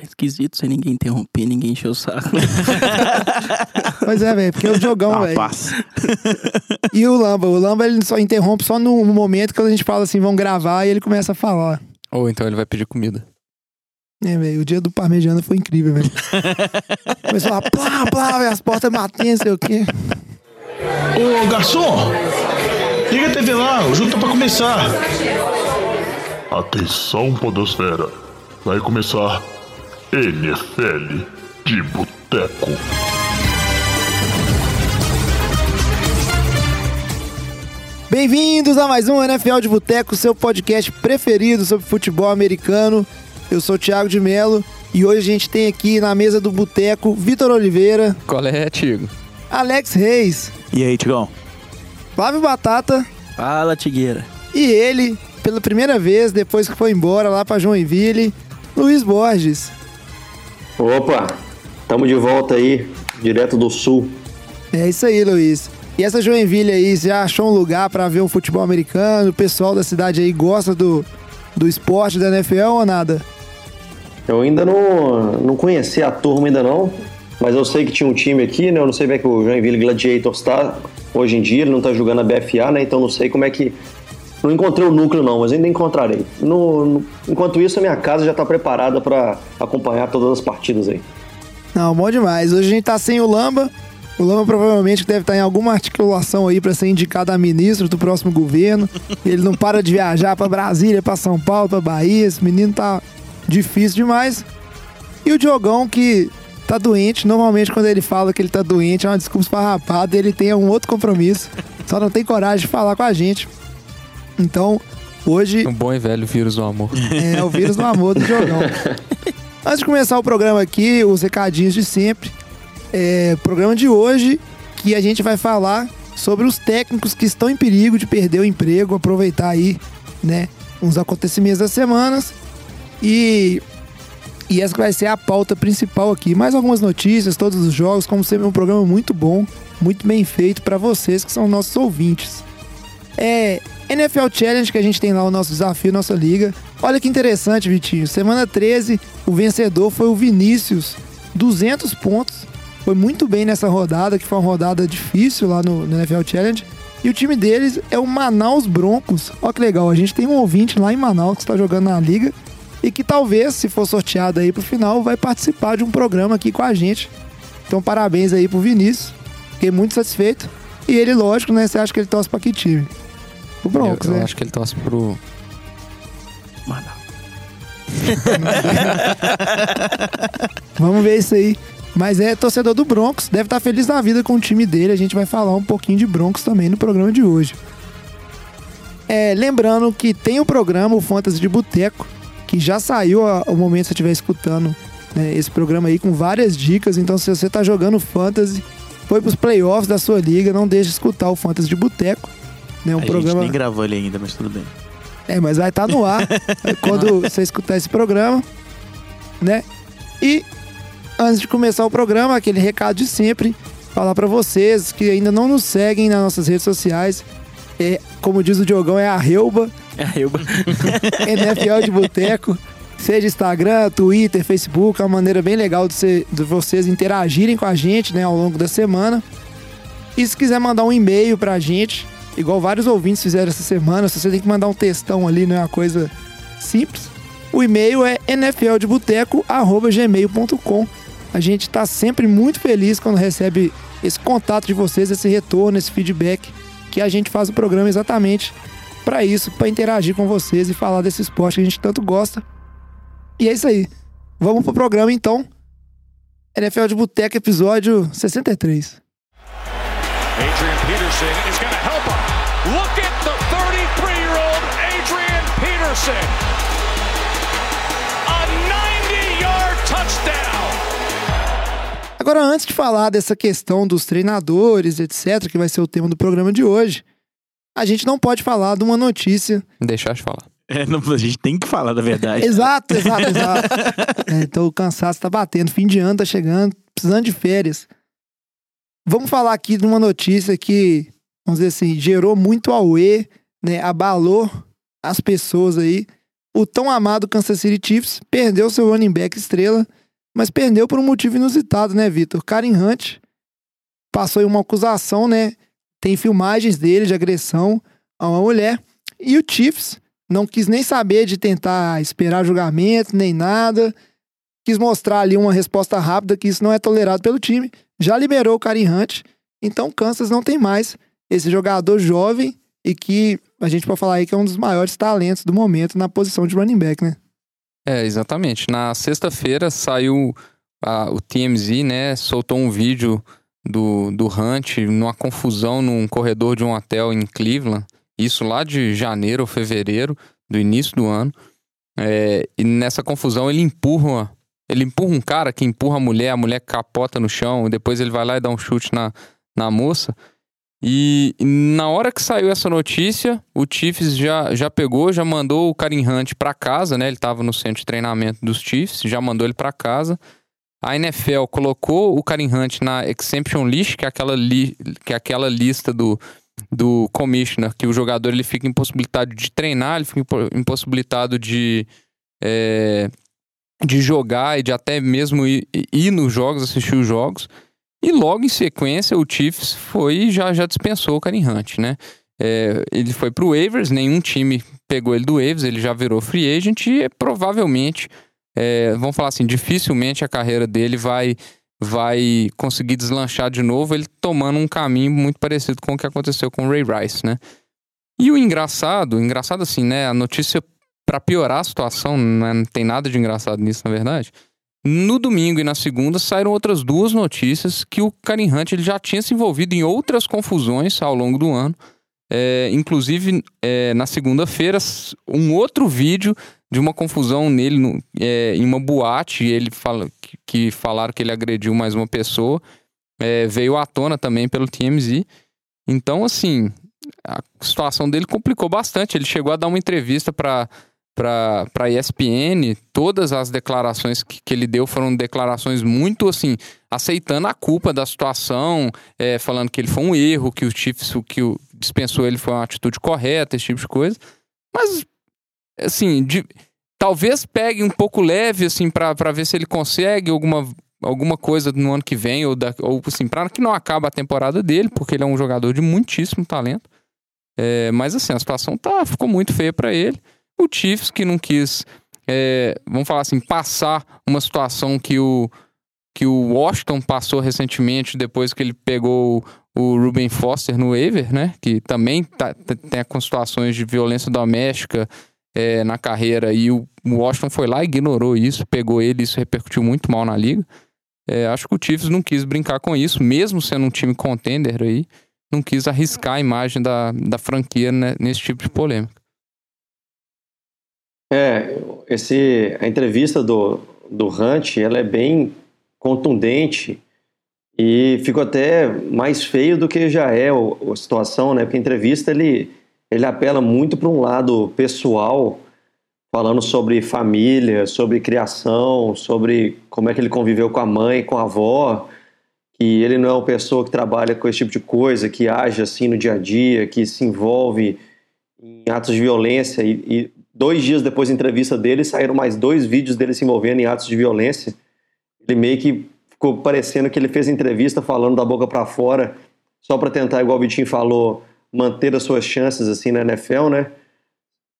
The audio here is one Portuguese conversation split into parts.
tá esquisito sem ninguém interromper, ninguém encher o saco. Pois é, velho, porque é o jogão, Ah, velho. E o Lamba, o Lamba ele só interrompe só no momento que a gente fala assim, vão gravar e ele começa a falar. Ou então ele vai pedir comida. É, velho, o dia do parmegiana foi incrível, velho. Começou a plá, plá, velho, as portas batendo, não sei o quê. Ô garçom, liga a TV lá, o jogo tá pra começar. Atenção, Podosfera. Vai começar NFL de Boteco. Bem-vindos a mais um NFL de Boteco, seu podcast preferido sobre futebol americano. Eu sou o Thiago de Melo e hoje a gente tem aqui na mesa do Boteco Vitor Oliveira, Qual é, Tigo? Alex Reis, E aí, Tigão? Flávio Batata Fala, Tigueira. e ele, pela primeira vez depois que foi embora lá pra Joinville, Luiz Borges. Opa, tamo de volta aí, direto do sul. É isso aí, Luiz. E essa Joinville aí, você já achou um lugar pra ver um futebol americano? O pessoal da cidade aí gosta do, do esporte da NFL ou nada? Eu ainda não, não conheci a turma ainda não, mas eu sei que tinha um time aqui, né? Eu não sei como é que o Joinville Gladiators tá hoje em dia, ele não tá jogando a BFA, né? Então não sei como é que... Não encontrei o núcleo não, mas ainda encontrarei. No- no- enquanto isso, a minha casa já tá preparada pra acompanhar todas as partidas aí. Não, bom demais. Hoje a gente tá sem o Lamba. O Lamba provavelmente deve estar em alguma articulação aí pra ser indicado a ministro do próximo governo. Ele não para de viajar pra Brasília, pra São Paulo, pra Bahia. Esse menino tá difícil demais. E o Diogão que tá doente. Normalmente quando ele fala que ele tá doente é uma desculpa esfarrapada. Ele tem um outro compromisso. Só não tem coragem de falar com a gente. Então, hoje Um bom e velho vírus do amor. é o vírus do amor do jogão. Antes de começar o programa aqui, os recadinhos de sempre. É, programa de hoje que a gente vai falar sobre os técnicos que estão em perigo de perder o emprego, aproveitar aí, né, uns acontecimentos das semanas. E e essa que vai ser a pauta principal aqui. Mais algumas notícias, todos os jogos, como sempre um programa muito bom, muito bem feito para vocês que são nossos ouvintes. É NFL Challenge que a gente tem lá o nosso desafio, nossa liga. Olha que interessante, Vitinho. Semana 13, o vencedor foi o Vinícius, 200 pontos. Foi muito bem nessa rodada, que foi uma rodada difícil lá no, no NFL Challenge. E o time deles é o Manaus Broncos. Olha que legal, a gente tem um ouvinte lá em Manaus que está jogando na liga e que talvez, se for sorteado aí pro final, vai participar de um programa aqui com a gente. Então, parabéns aí pro Vinícius. Fiquei muito satisfeito. E ele, lógico, né? Você acha que ele torce pra que time? O Broncos, eu, eu né? acho que ele torce pro. Mano. Vamos ver isso aí. Mas é torcedor do Broncos, deve estar feliz na vida com o time dele. A gente vai falar um pouquinho de Broncos também no programa de hoje. É, lembrando que tem o programa, o Fantasy de Boteco, que já saiu a- o momento que você estiver escutando né, esse programa aí com várias dicas. Então, se você está jogando Fantasy, foi pros playoffs da sua liga, não deixe de escutar o Fantasy de Boteco. Né, um a gente programa... nem gravou ele ainda, mas tudo bem. É, mas vai estar no ar quando você escutar esse programa, né? E antes de começar o programa, aquele recado de sempre, falar pra vocês que ainda não nos seguem nas nossas redes sociais. É, como diz o Diogão, é a Reuba, É, eu... NFL de Boteco. Seja Instagram, Twitter, Facebook, é uma maneira bem legal de, você- de vocês interagirem com a gente né, ao longo da semana. E se quiser mandar um e-mail pra gente, igual vários ouvintes fizeram essa semana, se você tem que mandar um textão ali, não é uma coisa simples. O e-mail é nfldeboteco.gmail.com. A gente está sempre muito feliz quando recebe esse contato de vocês, esse retorno, esse feedback, que a gente faz o programa exatamente para isso, para interagir com vocês e falar desse esporte que a gente tanto gosta. E é isso aí. Vamos pro programa então. NFL de Boteco, episódio 63. Adrian Peterson is going to help him. Look at the 33-year-old Adrian Peterson. A 90-yard touchdown. Agora, antes de falar dessa questão dos treinadores, etc., que vai ser o tema do programa de hoje, a gente não pode falar de uma notícia. Deixar de falar. É, não, a gente tem que falar da verdade. Exato, exato, exato. É, então o cansaço tá batendo, fim de ano tá chegando, precisando de férias. Vamos falar aqui de uma notícia que, vamos dizer assim, gerou muito auê, né? Abalou as pessoas aí. o tão amado Kansas City Chiefs perdeu seu running back estrela, mas perdeu por um motivo inusitado, né, Vitor? Karen Hunt passou em uma acusação, né? Tem filmagens dele de agressão a uma mulher. E o Chiefs não quis nem saber de tentar esperar julgamento, nem nada. Quis mostrar ali uma resposta rápida que isso não é tolerado pelo time. Já liberou o Karim Hunt. Então Kansas não tem mais esse jogador jovem e que a gente pode falar aí que é um dos maiores talentos do momento na posição de running back, né? É, exatamente. Na sexta-feira saiu a- o TMZ, né? Soltou um vídeo do, do Hunt numa confusão num corredor de um hotel em Cleveland. Isso lá de janeiro ou fevereiro, do início do ano. É, e nessa confusão ele empurra. Ele empurra um cara que empurra a mulher, a mulher capota no chão, depois ele vai lá e dá um chute na, na moça. E e na hora que saiu essa notícia, o Chiefs já, já pegou, já mandou o Karim Hunt pra casa, né? Ele tava no centro de treinamento dos Chiefs, já mandou ele pra casa. A NFL colocou o Karim Hunt na exemption list, que é aquela, li, que é aquela lista do, do commissioner, que o jogador ele fica impossibilitado de treinar, ele fica impo- impossibilitado de, é, de jogar e de até mesmo ir, ir nos jogos, assistir os jogos. E logo em sequência, o Chiefs foi e já, já dispensou o Karim Hunt, né? É, ele foi pro waivers, nenhum time pegou ele do waivers, ele já virou free agent e provavelmente, é, vamos falar assim, dificilmente a carreira dele vai, vai conseguir deslanchar de novo, ele tomando um caminho muito parecido com o que aconteceu com o Ray Rice, né? E o engraçado, engraçado assim, né? A notícia, pra piorar a situação, né, não tem nada de engraçado nisso, na verdade. No domingo e na segunda saíram outras duas notícias que o Karim Hunt ele já tinha se envolvido em outras confusões ao longo do ano. É, inclusive, é, na segunda-feira, um outro vídeo de uma confusão nele no- é, em uma boate. Ele fala que, que falaram que ele agrediu mais uma pessoa. é, veio à tona também pelo TMZ. Então, assim, a situação dele complicou bastante. Ele chegou a dar uma entrevista para para para ESPN, todas as declarações que, que ele deu foram declarações muito assim, aceitando a culpa da situação, é, falando que ele foi um erro, que o Chiefs, que o dispensou ele foi uma atitude correta, esse tipo de coisa. Mas assim, de- talvez pegue um pouco leve assim para ver se ele consegue alguma alguma coisa no ano que vem ou, da, ou assim, para que não acabe a temporada dele, porque ele é um jogador de muitíssimo talento. É, mas assim, a situação tá, ficou muito feia para ele. O Chiefs que não quis, é, vamos falar assim, passar uma situação que o, que o Washington passou recentemente depois que ele pegou o, Ruben Foster no waiver, né? Que também tá, tem com situações de violência doméstica é, na carreira e o Washington foi lá ignorou isso, pegou ele, isso repercutiu muito mal na liga. É, acho que o Chiefs não quis brincar com isso, mesmo sendo um time contender aí, não quis arriscar a imagem da, da franquia né, nesse tipo de polêmica. É, esse, a entrevista do, do Hunt, ela é bem contundente e ficou até mais feio do que já é a situação, né? Porque a entrevista ele, ele apela muito para um lado pessoal, falando sobre família, sobre criação, sobre como é que ele conviveu com a mãe, com a avó, que ele não é uma pessoa que trabalha com esse tipo de coisa, que age assim no dia a dia, que se envolve em atos de violência e, e dois dias depois da entrevista dele saíram mais dois vídeos dele se envolvendo em atos de violência. Ele meio que ficou parecendo que ele fez entrevista falando da boca para fora, só para tentar, igual o Vitinho falou, manter as suas chances assim na NFL, né?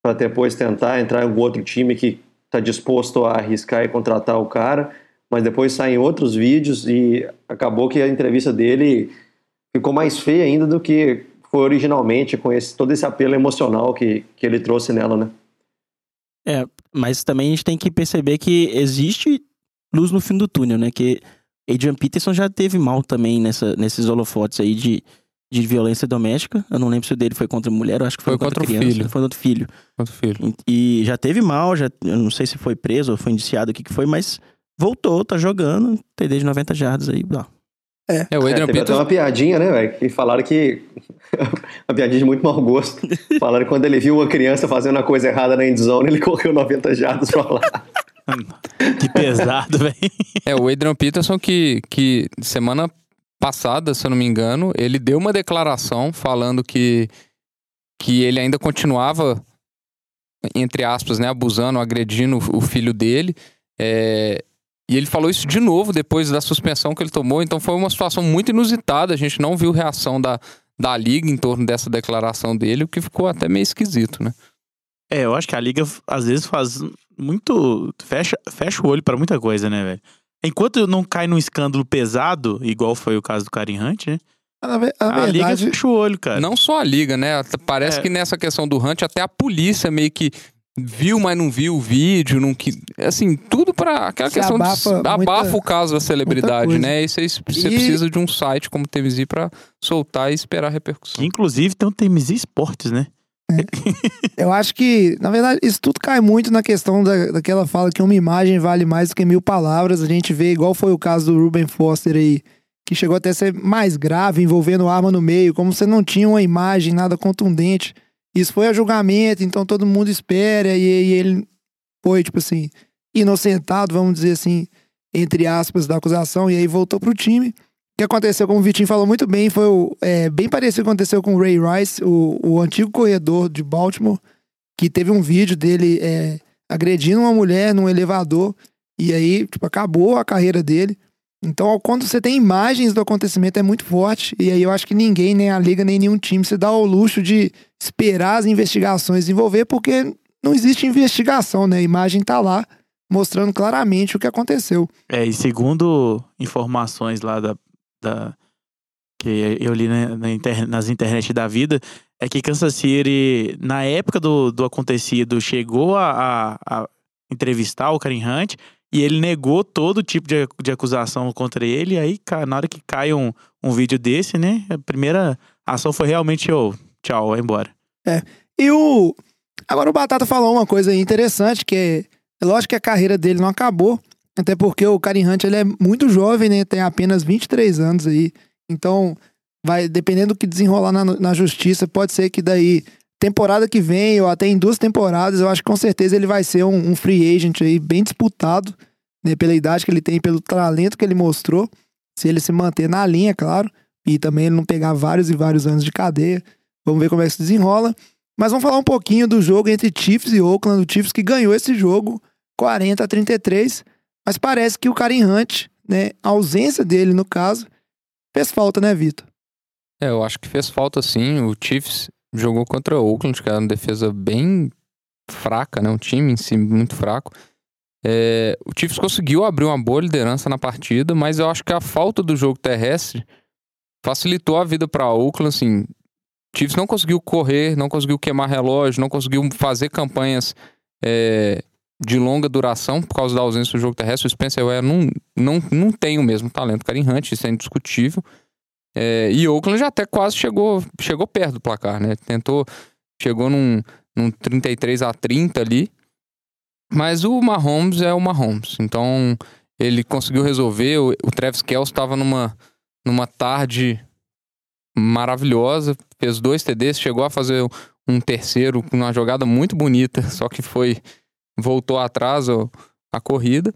Para depois tentar entrar em algum outro time que está disposto a arriscar e contratar o cara. Mas depois saem outros vídeos e acabou que a entrevista dele ficou mais feia ainda do que foi originalmente, com esse, todo esse apelo emocional que, que ele trouxe nela, né? É, mas também a gente tem que perceber que existe luz no fim do túnel, né? Que Adrian Peterson já teve mal também nessa, nesses holofotes aí de, de violência doméstica. Eu não lembro se o dele foi contra mulher, eu acho que foi, Foi contra o criança. filho. Foi contra o filho. Quanto filho. E já teve mal, já, eu não sei se foi preso ou foi indiciado, o que, que foi, mas voltou, tá jogando, TD de 90 jardas aí, ó. É, o É, Adrian teve até Peterson. uma piadinha, né, velho? Que falaram que. uma piadinha de muito mau gosto. Falaram que quando ele viu uma criança fazendo uma coisa errada na endzone, ele correu 90 jardas pra lá. Que pesado, velho. É, o Adrian Peterson que, que semana passada, se eu não me engano, ele deu uma declaração falando que, que ele ainda continuava entre aspas, né, abusando, agredindo o filho dele. É, e ele falou isso de novo depois da suspensão que ele tomou. Então foi uma situação muito inusitada. A gente não viu reação da, da liga em torno dessa declaração dele, o que ficou até meio esquisito, né? É, eu acho que a liga às vezes faz muito. fecha, fecha o olho pra muita coisa, né, velho? Enquanto não cai num escândalo pesado, igual foi o caso do Karim Hunt, né? Na ve- a A, liga verdade, fecha o olho, cara. Não só a liga, né? Parece É. que nessa questão do Hunt, até a polícia meio que viu, mas não viu o vídeo, não que assim, tudo pra aquela Se questão de abafa muita- abafa o caso da celebridade, né? E você, você E- precisa de um site como o TMZ pra soltar e esperar a repercussão. Que inclusive tem o TMZ Esportes, né? Eu acho que, na verdade, isso tudo cai muito na questão da, daquela fala que uma imagem vale mais do que mil palavras. A gente vê, igual foi o caso do Ruben Foster aí, que chegou até a ser mais grave, envolvendo arma no meio, como você não tinha uma imagem nada contundente. Isso foi a julgamento, então todo mundo espera, e, e ele foi, tipo assim, inocentado, vamos dizer assim, entre aspas, da acusação, e aí voltou pro time. O que aconteceu, como o Vitinho falou muito bem, foi o- é, bem parecido o que aconteceu com o Ray Rice, o, o antigo corredor de Baltimore, que teve um vídeo dele é, agredindo uma mulher num elevador, e aí, tipo, acabou a carreira dele. Então, quando você tem imagens do acontecimento, é muito forte. E aí eu acho que ninguém, nem a liga, nem nenhum time, se dá ao luxo de esperar as investigações desenvolver, porque não existe investigação, né? A imagem tá lá, mostrando claramente o que aconteceu. É, e segundo informações lá da. Da que eu li na, na inter- nas internet da vida, é que Kansas City, na época do, do acontecido, chegou a, a- a entrevistar o Karim Hunt e ele negou todo tipo de, de acusação contra ele. E aí, na hora que cai um, um vídeo desse, né? A primeira ação foi realmente, ô, tchau, vai embora. E o. Agora o Batata falou uma coisa interessante, que é. É lógico que a carreira dele não acabou. Até porque o Karim Hunt ele é muito jovem, né? Tem apenas 23 anos aí. Então, vai, dependendo do que desenrolar na, na justiça, pode ser que daí, temporada que vem, ou até em duas temporadas, eu acho que com certeza ele vai ser um, um free agent aí, bem disputado, né? Pela idade que ele tem, pelo talento que ele mostrou. Se ele se manter na linha, claro. E também ele não pegar vários e vários anos de cadeia. Vamos ver como é que se desenrola. Mas vamos falar um pouquinho do jogo entre Chiefs e Oakland. O Chiefs que ganhou esse jogo 40 a 33. Mas parece que o Karim Hunt, né, a ausência dele no caso, fez falta, né, Vitor? É, eu acho que fez falta sim. O Chiefs jogou contra o Oakland, que era uma defesa bem fraca, né? Um time em si muito fraco. É, o Chiefs conseguiu abrir uma boa liderança na partida, mas eu acho que a falta do jogo terrestre facilitou a vida para Oakland. Assim, o Chiefs não conseguiu correr, não conseguiu queimar relógio, não conseguiu fazer campanhas é, de longa duração por causa da ausência do jogo terrestre. O Spencer Ware não, não, não tem o mesmo talento. Karim Hunt, isso é indiscutível. É, e Oakland já até quase chegou, chegou perto do placar, né? Tentou, chegou num, num 33 a 30 ali. Mas o Mahomes é o Mahomes. Então ele conseguiu resolver. O, o Travis Kelce estava numa, numa tarde maravilhosa. Fez dois TDs, chegou a fazer um terceiro com uma jogada muito bonita, só que foi. Voltou atrás a corrida.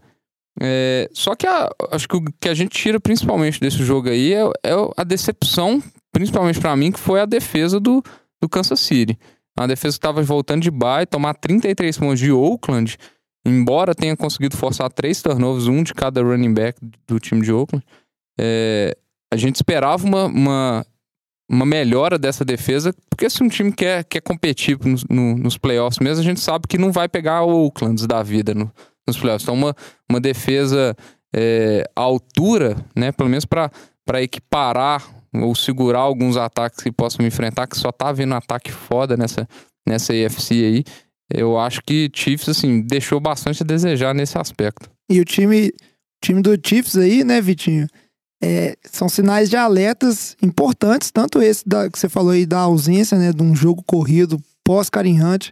É, só que a- acho que o que a gente tira principalmente desse jogo aí é, é a decepção, principalmente pra mim, que foi a defesa do, do Kansas City. Uma defesa estava voltando de bye, tomar 33 pontos de Oakland, embora tenha conseguido forçar três turnovers, um de cada running back do time de Oakland. é, a gente esperava uma, uma, uma melhora dessa defesa, porque se um time quer, quer competir nos, no- nos playoffs mesmo, a gente sabe que não vai pegar o Oakland da vida no- nos playoffs. Então, uma, uma defesa é, à altura, né? Pelo menos para equiparar ou segurar alguns ataques que possam enfrentar, que só tá vendo ataque foda nessa, nessa AFC aí. Eu acho que Chiefs, assim, deixou bastante a desejar nesse aspecto. E o time, time do Chiefs aí, né, Vitinho? É, são sinais de alertas importantes, tanto esse da, que você falou aí da ausência, né, de um jogo corrido pós-Karim Hunt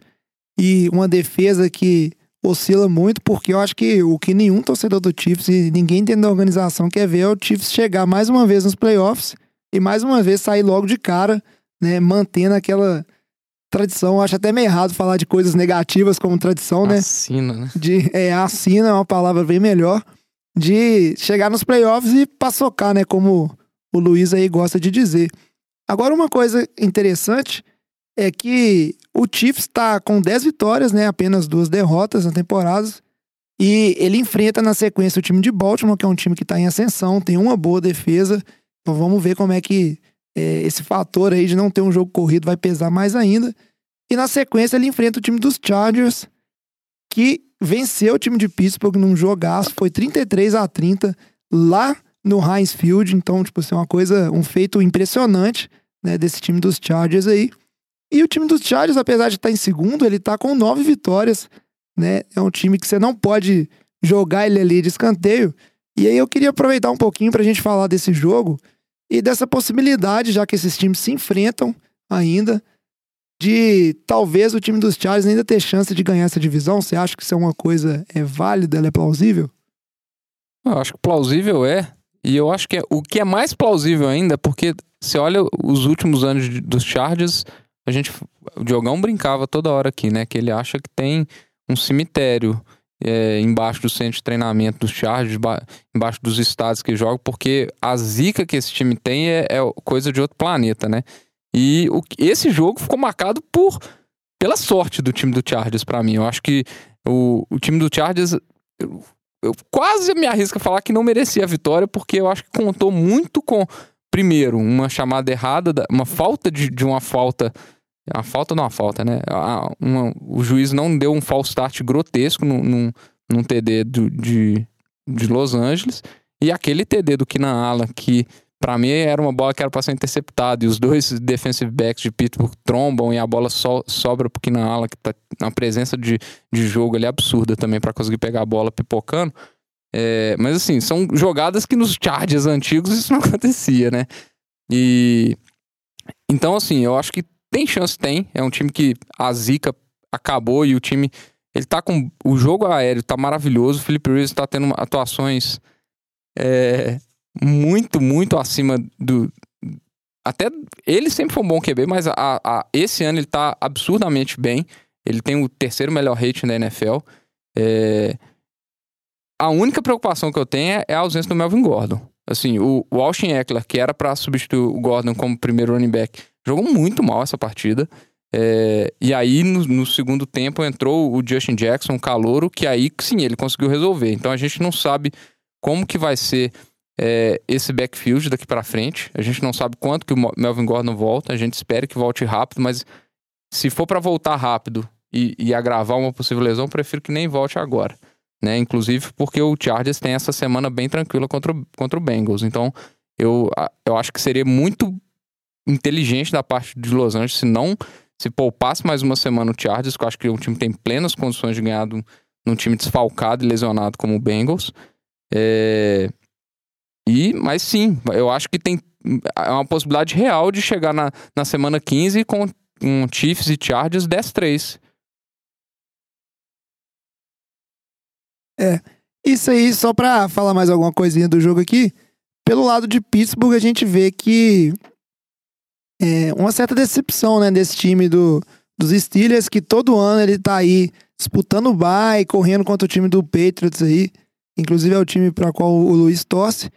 e uma defesa que oscila muito, porque eu acho que o que nenhum torcedor do Chiefs e ninguém dentro da organização quer ver é o Chiefs chegar mais uma vez nos playoffs e mais uma vez sair logo de cara, né, mantendo aquela tradição. Eu acho até meio errado falar de coisas negativas como tradição, né? Assina, né? de é, assina é uma palavra bem melhor, de chegar nos playoffs e paçocar, né? Como o Luiz aí gosta de dizer. Agora, uma coisa interessante é que o Chiefs está com 10 vitórias, né? Apenas duas derrotas na temporada. E ele enfrenta na sequência o time de Baltimore, que é um time que está em ascensão, tem uma boa defesa. Então vamos ver como é que é, esse fator aí de não ter um jogo corrido vai pesar mais ainda. E na sequência ele enfrenta o time dos Chargers, que venceu o time de Pittsburgh num jogaço, foi 33 a 30 lá no Heinz Field. Então, tipo assim, uma coisa, um feito impressionante, né, desse time dos Chargers aí. E o time dos Chargers, apesar de estar em segundo, ele está com nove vitórias, né? É um time que você não pode jogar ele ali de escanteio. E aí eu queria aproveitar um pouquinho para a gente falar desse jogo e dessa possibilidade, já que esses times se enfrentam ainda, de talvez o time dos Chargers ainda ter chance de ganhar essa divisão. Você acha que isso é uma coisa é válida, ela é plausível? Eu acho que plausível é. E eu acho que é, o que é mais plausível ainda, porque você olha os últimos anos de, dos Chargers, a gente. O Diogão brincava toda hora aqui, né? Que ele acha que tem um cemitério é, embaixo do centro de treinamento dos Chargers, embaixo dos estados que jogam, porque a zica que esse time tem é, é coisa de outro planeta, né? E o, esse jogo ficou marcado por pela sorte do time do Chargers para mim. Eu acho que o, o time do Chargers eu, eu quase me arrisco a falar que não merecia a vitória, porque eu acho que contou muito com primeiro uma chamada errada, uma falta de, de uma falta a falta não, a falta, né? uma, o juiz não deu um false start grotesco num, num, num TD do, de, de Los Angeles. E aquele TD do Keenan Allen, que para mim era uma bola que era para ser interceptada. E os dois defensive backs de Pittsburgh trombam e a bola so, sobra pro Keenan Allen, que tá na presença de, de jogo ali absurda também para conseguir pegar a bola pipocando. É, mas assim, são jogadas que nos Chargers antigos isso não acontecia, né? E. Então, assim, eu acho que tem chance, tem. É um time que a zica acabou e o time. Ele tá com. O jogo aéreo tá maravilhoso. O Felipe Reyes tá tendo atuações é, muito, muito acima do. Até ele sempre foi um bom QB, mas a, a, esse ano ele tá absurdamente bem. Ele tem o terceiro melhor rating da NFL. É, a única preocupação que eu tenho é a ausência do Melvin Gordon. Assim, o, o Austin Eckler, que era para substituir o Gordon como primeiro running back, Jogou muito mal essa partida. É, e aí, no, no, segundo tempo, entrou o Justin Jackson, calouro, que aí sim ele conseguiu resolver. Então a gente não sabe como que vai ser é, esse backfield daqui para frente. A gente não sabe quanto que o Melvin Gordon volta. A gente espera que volte rápido, mas se for para voltar rápido e, e, agravar uma possível lesão, prefiro que nem volte agora. Né? Inclusive porque o Chargers tem essa semana bem tranquila contra o, contra o Bengals. Então eu, eu acho que seria muito inteligente da parte de Los Angeles se não se poupasse mais uma semana o Chargers, que eu acho que o time tem plenas condições de ganhar num time desfalcado e lesionado como o Bengals. É... E, mas sim, eu acho que tem é uma possibilidade real de chegar na, na semana 15 com um Chiefs e Chargers 10-3. É, isso aí, só pra falar mais alguma coisinha do jogo aqui. Pelo lado de Pittsburgh, a gente vê que é, uma certa decepção, né, desse time do, dos Steelers, que todo ano ele tá aí disputando o bye, correndo contra o time do Patriots aí. Inclusive é o time para qual o Luiz torce.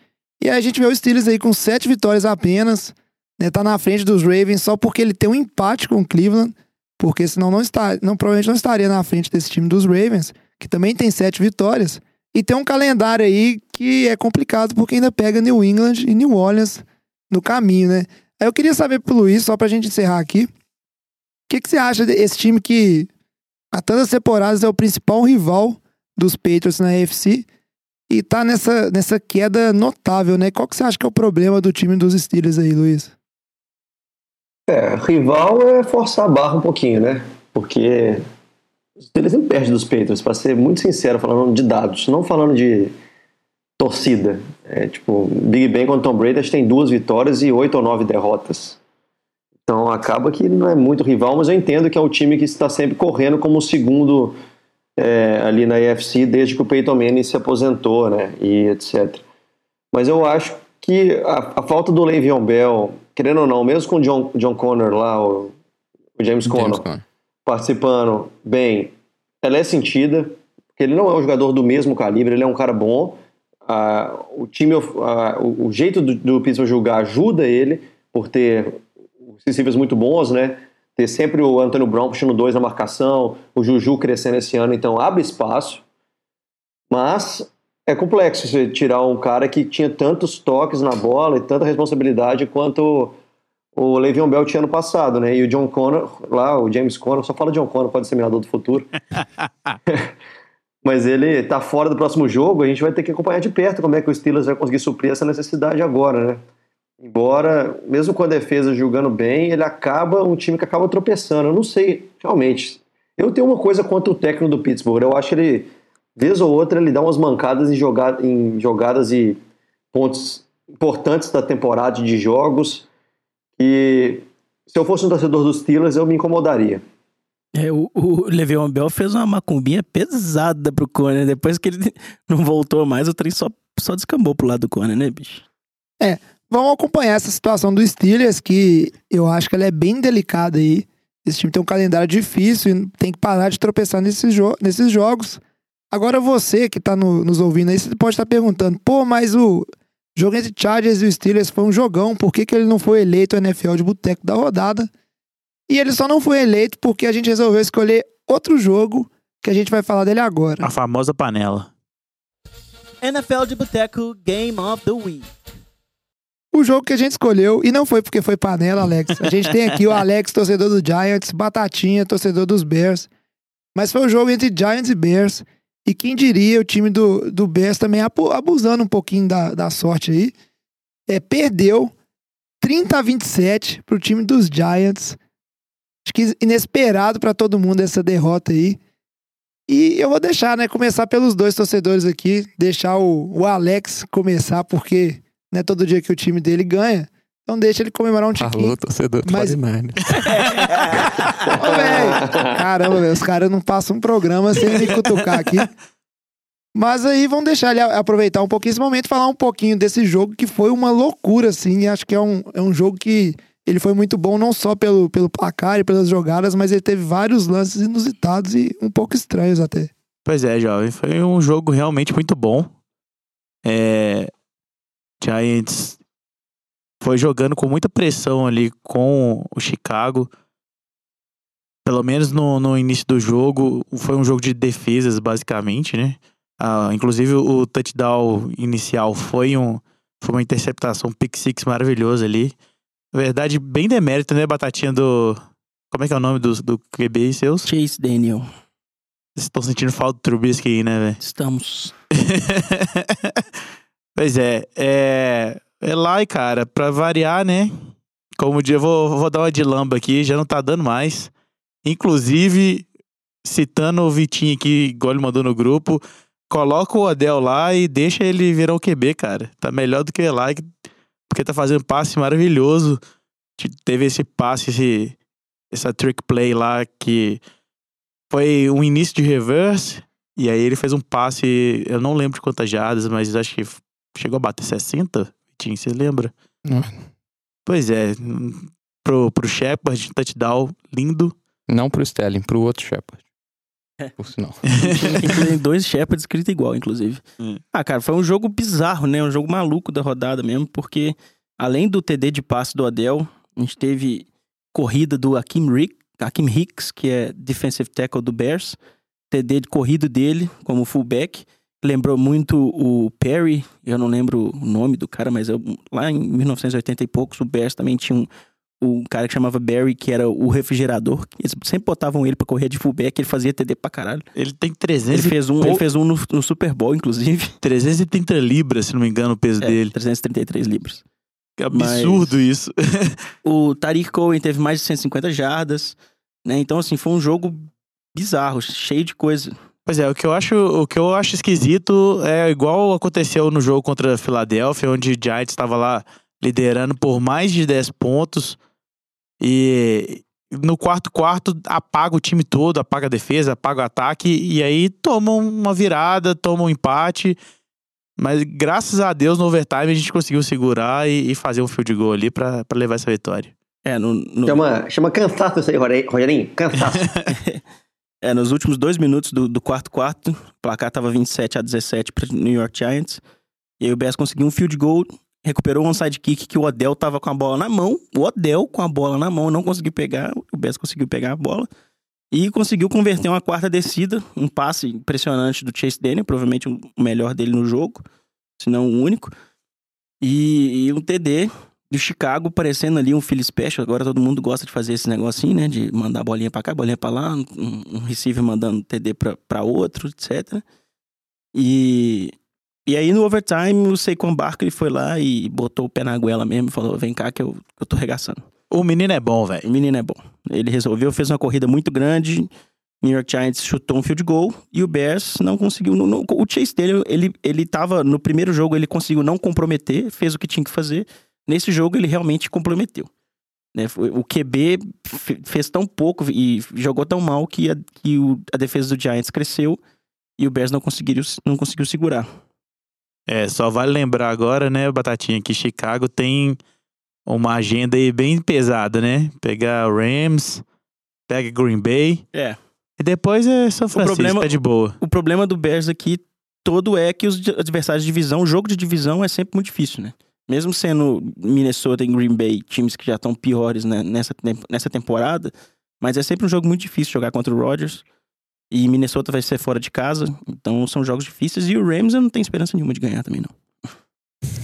E aí a gente vê o Steelers aí com sete vitórias apenas, né, tá na frente dos Ravens só porque ele tem um empate com o Cleveland, porque senão não está, não provavelmente não estaria na frente desse time dos Ravens, que também tem sete vitórias. E tem um calendário aí que é complicado porque ainda pega New England e New Orleans no caminho, né? Aí eu queria saber pro Luiz, só pra gente encerrar aqui, o que, que você acha desse time que há tantas temporadas é o principal rival dos Patriots na AFC e tá nessa, nessa queda notável, né? Qual que você acha que é o problema do time dos Steelers aí, Luiz? É, rival é forçar a barra um pouquinho, né? Porque os Steelers sempre perdem dos Patriots, pra ser muito sincero, falando de dados, não falando de torcida. É, tipo, Big Ben contra Tom Brady tem duas vitórias e oito ou nove derrotas. Então acaba que não é muito rival, mas eu entendo que é um time que está sempre correndo como o segundo é, ali na AFC desde que o Peyton Manning se aposentou, né, e etc. Mas eu acho que a, a falta do Le'Veon Bell, querendo ou não, mesmo com o John, John Connor lá, o, o James, Conner, participando bem, ela é sentida, porque ele não é um jogador do mesmo calibre, ele é um cara bom, o time, o, o, jeito do, do Pittsburgh jogar ajuda ele por ter receivers muito bons, né? Ter sempre o Antônio Brown puxando dois na marcação, o Juju crescendo esse ano, então abre espaço. Mas é complexo você tirar um cara que tinha tantos toques na bola e tanta responsabilidade quanto o Le'Veon Bell tinha ano passado, né? E o John Connor, lá, o James Connor, só fala John Connor, pode ser minador do futuro. Mas ele tá fora do próximo jogo, a gente vai ter que acompanhar de perto como é que o Steelers vai conseguir suprir essa necessidade agora, né? Embora, mesmo com a defesa jogando bem, ele acaba um time que acaba tropeçando. Eu não sei, realmente. Eu tenho uma coisa contra o técnico do Pittsburgh. Eu acho que ele, vez ou outra, ele dá umas mancadas em, jogada, em jogadas e pontos importantes da temporada de jogos. E se eu fosse um torcedor dos Steelers, eu me incomodaria. É, o, o Le'Veon Bell fez uma macumbinha pesada pro Conner. Depois que ele não voltou mais, o trem só, só descambou pro lado do Conner, né, bicho? É, vamos acompanhar essa situação do Steelers, que eu acho que ela é bem delicada aí. Esse time tem um calendário difícil e tem que parar de tropeçar nesses, jo nesses jogos. Agora você que tá no, nos ouvindo aí, você pode estar perguntando, pô, mas o jogo entre Chargers e o Steelers foi um jogão, por que, que ele não foi eleito NFL de boteco da rodada? E ele só não foi eleito porque a gente resolveu escolher outro jogo que a gente vai falar dele agora. A famosa panela. NFL de Boteco Game of the Week. O jogo que a gente escolheu, e não foi porque foi panela, Alex. A gente tem aqui o Alex, torcedor do Giants, Batatinha, torcedor dos Bears. Mas foi um jogo entre Giants e Bears. E quem diria, o time do, do Bears também abusando um pouquinho da, da sorte aí. É, perdeu 30 a 27 pro time dos Giants. Acho que inesperado para todo mundo essa derrota aí. E eu vou deixar, né, começar pelos dois torcedores aqui, deixar o, o Alex começar, porque não é todo dia que o time dele ganha. Então deixa ele comemorar um tiquinho. Alô, torcedor do Mas- 49ers. Ô, velho. Caramba, velho, os caras não passam um programa sem me cutucar aqui. Mas aí vamos deixar ele aproveitar um pouquinho esse momento e falar um pouquinho desse jogo que foi uma loucura, assim. E acho que é um, é um jogo que ele foi muito bom, não só pelo, pelo placar e pelas jogadas, mas ele teve vários lances inusitados e um pouco estranhos até. Pois é, jovem. Foi um jogo realmente muito bom. É, Giants foi jogando com muita pressão ali com o Chicago. Pelo menos no, no início do jogo, foi um jogo de defesas, basicamente, né? Ah, inclusive, o touchdown inicial foi, um, foi uma interceptação pick six maravilhosa ali. Na verdade, bem demérito, né, Batatinha do... Como é que é o nome do, do QB seus? Chase Daniel. Vocês estão sentindo falta do Trubisky aí, né, velho? Estamos. pois é, é. É lá, cara, pra variar, né? Como dia, vou, vou dar uma de lamba aqui, já não tá dando mais. Inclusive, citando o Vitinho aqui, igual ele mandou no grupo, coloca o Odell lá e deixa ele virar o QB, cara. Tá melhor do que ele lá, porque tá fazendo passe maravilhoso. Te- Teve esse passe, esse, essa trick play lá que foi um início de reverse. E aí ele fez um passe, eu não lembro de quantas jardas, mas acho que chegou a bater 60, Vitinho, você lembra? Não. Pois é, pro, pro Shepard, touchdown lindo. Não pro Sterling, pro outro Shepard. É. Por sinal. Tem dois Shepard escrito igual, inclusive. Hum. Ah, cara, foi um jogo bizarro, né? Um jogo maluco da rodada mesmo, porque além do TD de passe do Adel, a gente teve corrida do Akim, Rick, Akim Hicks, que é defensive tackle do Bears, TD de corrida dele como fullback. Lembrou muito o Perry, eu não lembro o nome do cara, mas eu- lá em 1980 e poucos, o Bears também tinha um, um cara que chamava Barry, que era o refrigerador. Eles sempre botavam ele pra correr de fullback, ele fazia TD pra caralho. Ele tem Ele 300, e fez um, pou- ele fez um no, no Super Bowl, inclusive. 330 libras, se não me engano, o peso É, dele. 333 libras. Que absurdo isso. O Tariq Cohen teve mais de 150 jardas, né? Então, assim, foi um jogo bizarro, cheio de coisa. Pois é, o que eu acho, o que eu acho esquisito é igual aconteceu no jogo contra a Filadélfia, onde o Giants estava lá liderando por mais de 10 pontos e no quarto quarto apaga o time todo, apaga a defesa, apaga o ataque e aí toma uma virada, toma um empate. Mas graças a Deus no overtime a gente conseguiu segurar e, e fazer um field goal ali pra pra levar essa vitória. É, no, no- Chama, chama cansaço isso aí. Rogerinho, Cansaço. é, nos últimos dois minutos do, do quarto quarto, o placar tava 27 a 17 para New York Giants. E aí o Bears conseguiu um field goal, recuperou um onside kick que o Odell tava com a bola na mão. O Odell com a bola na mão não conseguiu pegar. O Bears conseguiu pegar a bola. E conseguiu converter uma quarta descida. Um passe impressionante do Chase Daniel. Provavelmente o melhor dele no jogo. Se não o único. E, e um TD do Chicago parecendo ali um Philly Special. Agora todo mundo gosta de fazer esse negocinho, né? De mandar bolinha pra cá, bolinha pra lá. Um, um receiver mandando TD pra, pra outro, etc. E, e aí no overtime o Saquon Barkley foi lá e botou o pé na goela mesmo e falou: vem cá que eu, eu tô regaçando. O menino é bom, velho. O menino é bom. Ele resolveu, fez uma corrida muito grande. New York Giants chutou um field goal e o Bears não conseguiu. Não, não, o Chase dele, ele, ele tava no primeiro jogo, ele conseguiu não comprometer, fez o que tinha que fazer. Nesse jogo, ele realmente comprometeu. Né? O QB fe- fez tão pouco e jogou tão mal que, a, que o- a defesa do Giants cresceu e o Bears não conseguiu, não conseguiu segurar. É, só vale lembrar agora, né, Batatinha, que Chicago tem uma agenda aí bem pesada, né? Pegar Rams, pega Green Bay. É. E depois é São Francisco, problema- tá de boa. O problema do Bears aqui todo é que os adversários de divisão, o jogo de divisão é sempre muito difícil, né? Mesmo sendo Minnesota e Green Bay times que já estão piores né, nessa, nessa temporada, mas é sempre um jogo muito difícil jogar contra o Rodgers. E Minnesota vai ser fora de casa, então são jogos difíceis. E o Rams eu não tenho esperança nenhuma de ganhar também, não.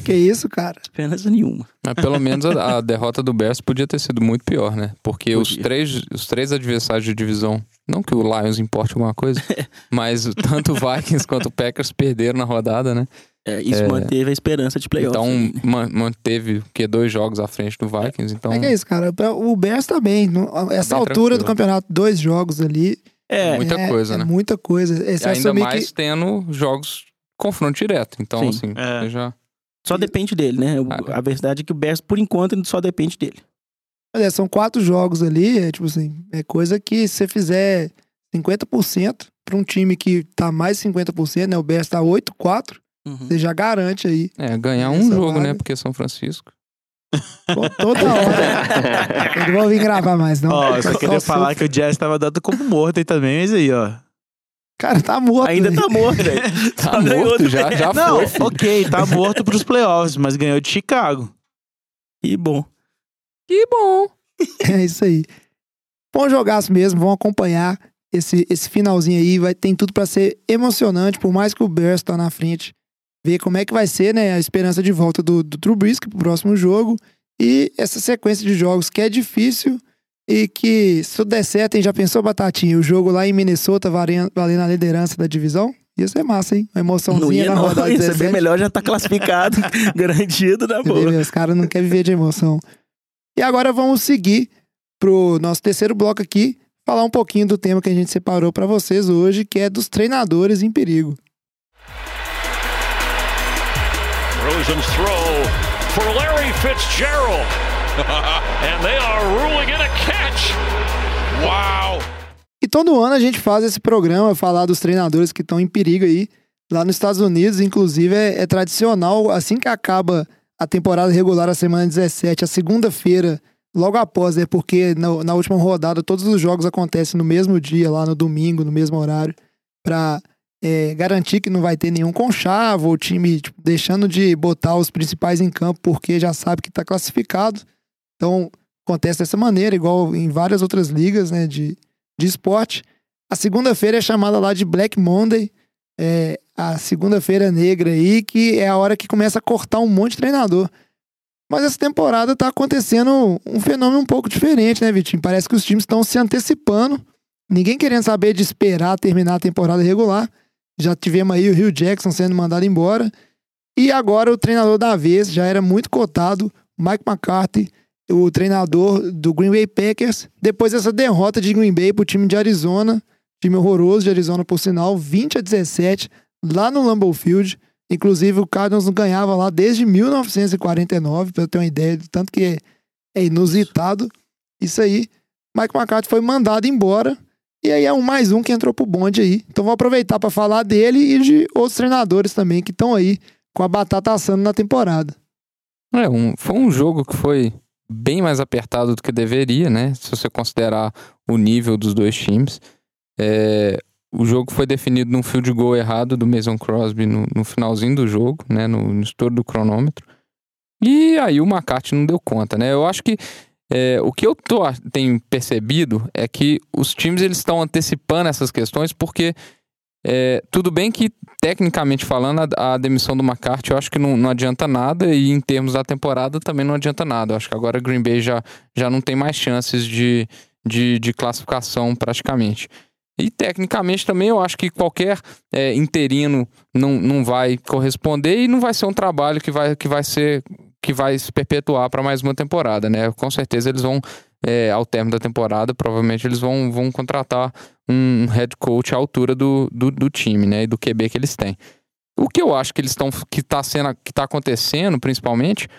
Que isso, cara? Esperança nenhuma. Mas pelo menos a, a derrota do Bears podia ter sido muito pior, né? Porque os três, os três adversários de divisão, não que o Lions importe alguma coisa, mas tanto o Vikings quanto o Packers perderam na rodada, né? É, isso É. manteve a esperança de playoffs. então né? ma- manteve o quê? Dois jogos à frente do Vikings. Então É que é isso, cara. O Bears tá bem. Não- Essa bem altura do tranquilo. campeonato, dois jogos ali. É, muita é- coisa, é né? Muita coisa. Esse ainda assumir mais que tendo jogos confronto direto. Então, Sim. assim, É. você já. só depende dele, né? Ah, é. A verdade é que o Bears, por enquanto, só depende dele. Olha, são quatro jogos ali, é tipo assim, é coisa que se você fizer 50% para um time que tá mais 50%, né? O Bears tá 8-4, Uhum. você já garante aí. É, ganhar um jogo, né? vaga. Porque São Francisco. Pô, Toda hora. Eu não vou vir gravar mais, não. Ó, É só queria falar que o Jazz tava dando como morto aí também, mas aí, ó. Cara, tá morto. Ainda né? tá morto, velho. Tá morto do já, já Não, foi. filho. ok, tá morto pros playoffs, mas ganhou de Chicago. E bom. Que bom. É isso aí. Bom jogaço mesmo, vão acompanhar esse, esse finalzinho aí, vai tem tudo pra ser emocionante, por mais que o Bears tá na frente, ver como é que vai ser, né, a esperança de volta do, do Trubisky pro próximo jogo e essa sequência de jogos que é difícil e que se tudo der certo, hein, já pensou, Batatinha, o jogo lá em Minnesota valendo, a liderança da divisão? Ia ser massa, hein? Uma Não emoçãozinha ia, na não. rodada Ia ser 17. bem melhor já tá classificado, garantido na vê, boa. Os caras não querem viver de emoção. E agora vamos seguir pro nosso terceiro bloco aqui, falar um pouquinho do tema que a gente separou para vocês hoje, que é dos treinadores em perigo. Throw for Larry Fitzgerald. and they are ruling in a catch. Wow. E todo ano a gente faz esse programa, falar dos treinadores que estão em perigo aí. Lá nos Estados Unidos, inclusive, é, é tradicional, assim que acaba a temporada regular, a semana 17, a segunda-feira, logo após, é porque na, na última rodada todos os jogos acontecem no mesmo dia, lá no domingo, no mesmo horário, para garantir que não vai ter nenhum conchavo, o time tipo, deixando de botar os principais em campo porque já sabe que está classificado. Então, acontece dessa maneira, igual em várias outras ligas né, de, de esporte. A segunda-feira é chamada lá de Black Monday, é a segunda-feira negra aí, que é a hora que começa a cortar um monte de treinador. Mas essa temporada tá acontecendo um fenômeno um pouco diferente, né, Vitinho? Parece que os times estão se antecipando, ninguém querendo saber de esperar terminar a temporada regular. Já tivemos aí o Rio Jackson sendo mandado embora. E agora o treinador da vez já era muito cotado, Mike McCarthy, o treinador do Green Bay Packers, depois dessa derrota de Green Bay pro time de Arizona, time horroroso de Arizona, por sinal, 20 a 17, lá no Lambeau Field. Inclusive, o Cardinals não ganhava lá desde 1949, pra eu ter uma ideia do tanto que é inusitado. Isso aí. Mike McCarthy foi mandado embora. E aí é um mais um que entrou pro bonde aí. Então vou aproveitar para falar dele e de outros treinadores também que estão aí com a batata assando na temporada. É, um, foi um jogo que foi bem mais apertado do que deveria, né? Se você considerar o nível dos dois times. É, o jogo foi definido num field goal errado do Mason Crosby no, no finalzinho do jogo, né? No, no estouro do cronômetro. E aí o McCarthy não deu conta, né? Eu acho que é, o que eu tô, tenho percebido é que os times eles estão antecipando essas questões porque é, tudo bem que, tecnicamente falando, a, a, demissão do McCarthy eu acho que não, não adianta nada, e em termos da temporada também não adianta nada. Eu acho que agora Green Bay já, já não tem mais chances de, de, de classificação praticamente. E tecnicamente também eu acho que qualquer é, interino não, não vai corresponder e não vai ser um trabalho que vai, que vai ser que vai se perpetuar para mais uma temporada, né? Com certeza eles vão, é, ao término da temporada, provavelmente eles vão, vão contratar um head coach à altura do, do, do time, né? E do QB que eles têm. O que eu acho que eles estão que está sendo que tá acontecendo, principalmente,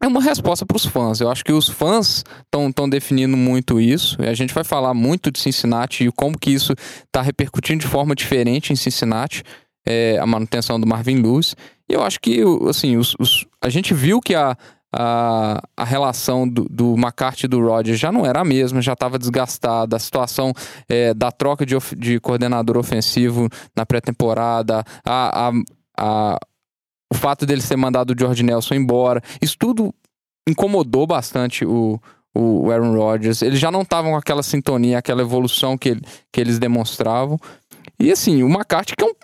é uma resposta para os fãs. Eu acho que os fãs estão definindo muito isso. E a gente vai falar muito de Cincinnati e como que isso está repercutindo de forma diferente em Cincinnati, é, a manutenção do Marvin Lewis. Eu acho que, assim, os, os, a gente viu que a, a, a relação do, do McCarthy e do Rodgers já não era a mesma, já estava desgastada. A situação é, da troca de, de coordenador ofensivo na pré-temporada, a, a, a o fato dele ter mandado o George Nelson embora, isso tudo incomodou bastante o, o Aaron Rodgers. Eles já não estavam com aquela sintonia, aquela evolução que, que eles demonstravam. E assim, o McCarthy que é um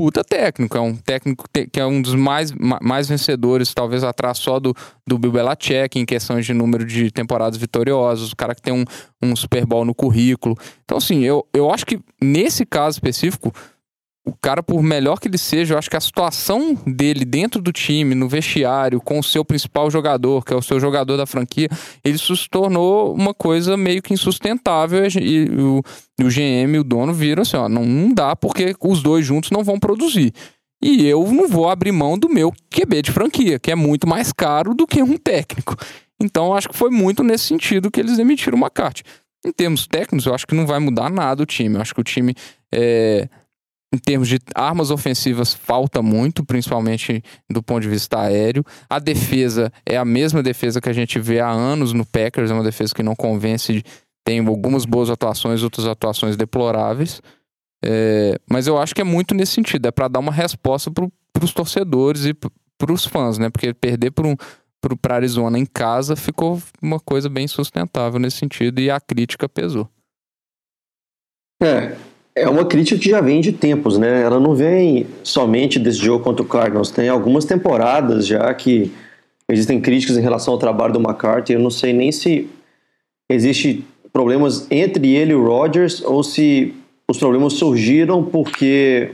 puta técnico, é um técnico que é um dos mais, mais vencedores, talvez atrás só do, do Bill Belichick em questões de número de temporadas vitoriosas, o cara que tem um, um Super Bowl no currículo. Então assim, eu, eu acho que nesse caso específico, o cara, por melhor que ele seja, eu acho que a situação dele dentro do time, no vestiário, com o seu principal jogador, que é o seu jogador da franquia, ele se tornou uma coisa meio que insustentável. E o, o GM e o dono viram assim: ó, não, não dá porque os dois juntos não vão produzir. E eu não vou abrir mão do meu QB de franquia, que é muito mais caro do que um técnico. Então, acho que foi muito nesse sentido que eles emitiram uma carta. Em termos técnicos, eu acho que não vai mudar nada o time. Eu acho que o time é, em termos de armas ofensivas, falta muito, principalmente do ponto de vista aéreo. A defesa é a mesma defesa que a gente vê há anos no Packers, é uma defesa que não convence, tem algumas boas atuações, outras atuações deploráveis. É, mas eu acho que é muito nesse sentido, é para dar uma resposta para os torcedores e para os fãs, né? Porque perder para um, para Arizona em casa ficou uma coisa bem sustentável nesse sentido e a crítica pesou. É, é uma crítica que já vem de tempos, né? Ela não vem somente desse jogo contra o Cardinals. Tem algumas temporadas já que existem críticas em relação ao trabalho do McCarthy. Eu não sei nem se existe problemas entre ele e o Rodgers ou se os problemas surgiram porque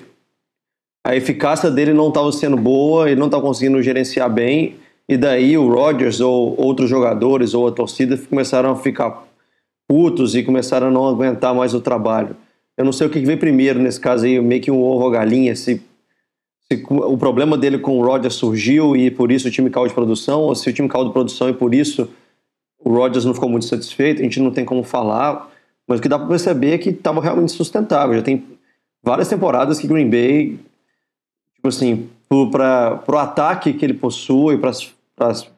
a eficácia dele não estava sendo boa, ele não estava conseguindo gerenciar bem, e daí o Rodgers ou outros jogadores ou a torcida começaram a ficar putos e começaram a não aguentar mais o trabalho. Eu não sei o que veio primeiro nesse caso aí, meio que um ovo ou galinha, se, se, o problema dele com o Rodgers surgiu e por isso o time caiu de produção, ou se o time caiu de produção e por isso o Rodgers não ficou muito satisfeito, a gente não tem como falar, mas o que dá para perceber é que estava realmente sustentável. Já tem várias temporadas que Green Bay, tipo assim, para o ataque que ele possui, para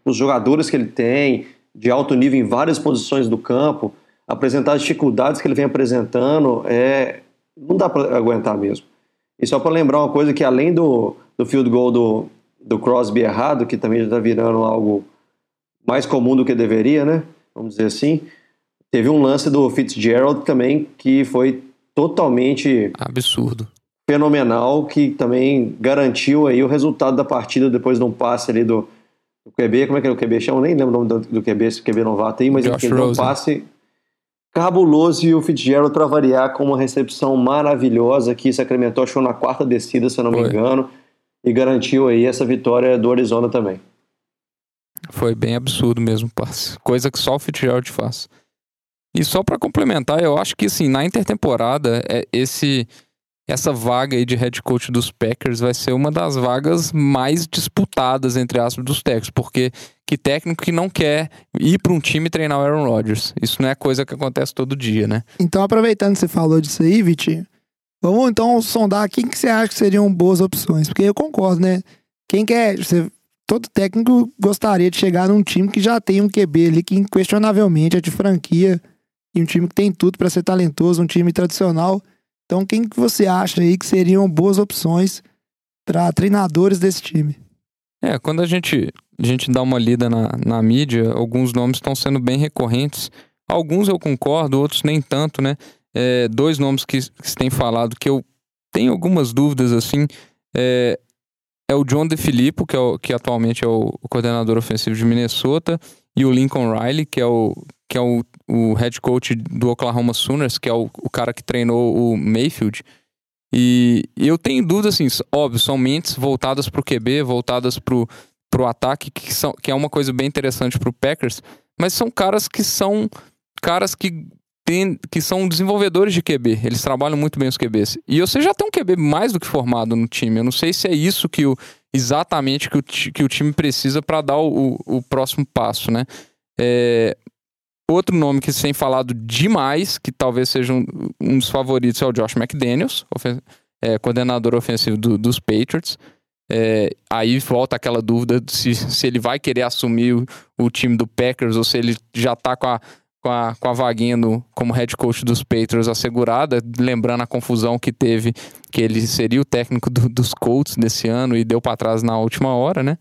os jogadores que ele tem, de alto nível em várias posições do campo, apresentar as dificuldades que ele vem apresentando, é, não dá para aguentar mesmo. E só para lembrar uma coisa que além do, do field goal do, do Crosby errado, que também já está virando algo mais comum do que deveria, né? Vamos dizer assim. Teve um lance do Fitzgerald também que foi totalmente absurdo, fenomenal, que também garantiu aí o resultado da partida depois de um passe ali do, do QB. Como é que é o QB? Chama, nem lembro o nome do, do QB, esse QB novato aí, mas Josh ele deu um passe cabuloso e o Fitzgerald para variar com uma recepção maravilhosa que Sacramento achou na quarta descida, se eu não Foi. me engano, e garantiu aí essa vitória do Arizona também. Foi bem absurdo mesmo, passe. Coisa que só o Fitzgerald faz. E só para complementar, eu acho que assim, na intertemporada, é esse essa vaga aí de head coach dos Packers vai ser uma das vagas mais disputadas, entre aspas, dos técnicos, porque que técnico que não quer ir para um time treinar o Aaron Rodgers? Isso não é coisa que acontece todo dia, né? Então, aproveitando que você falou disso aí, Vitinho, vamos então sondar quem que você acha que seriam boas opções, porque eu concordo, né? Quem quer, você, todo técnico gostaria de chegar num time que já tem um QB ali que inquestionavelmente é de franquia, e um time que tem tudo para ser talentoso, um time tradicional. Então, quem que você acha aí que seriam boas opções para treinadores desse time? É, quando a gente, a gente dá uma lida na, na mídia, alguns nomes estão sendo bem recorrentes. Alguns eu concordo, outros nem tanto, né? É, dois nomes que, que se tem falado que eu tenho algumas dúvidas, assim, é, é o John DeFilippo, que, é que atualmente é o coordenador ofensivo de Minnesota, e o Lincoln Riley, que é o, que é o, o head coach do Oklahoma Sooners, que é o, o cara que treinou o Mayfield. E eu tenho dúvidas, assim, óbvio, são mentes voltadas para o QB, voltadas para o ataque, que, são, que é uma coisa bem interessante para o Packers, mas são caras que são caras que tem, que são desenvolvedores de QB. Eles trabalham muito bem os QBs. E você já tem um QB mais do que formado no time. Eu não sei se é isso que o, exatamente que o, que o time precisa para dar o, o, o, próximo passo, né? É, outro nome que se tem falado demais, que talvez seja um, um dos favoritos, é o Josh McDaniels, ofen é, coordenador ofensivo do, dos Patriots. É, aí volta aquela dúvida se, se ele vai querer assumir o, o, time do Packers ou se ele já tá com a, com a, com a vaguinha no, como head coach dos Patriots assegurada, lembrando a confusão que teve, que ele seria o técnico do, dos Colts desse ano e deu para trás na última hora, né?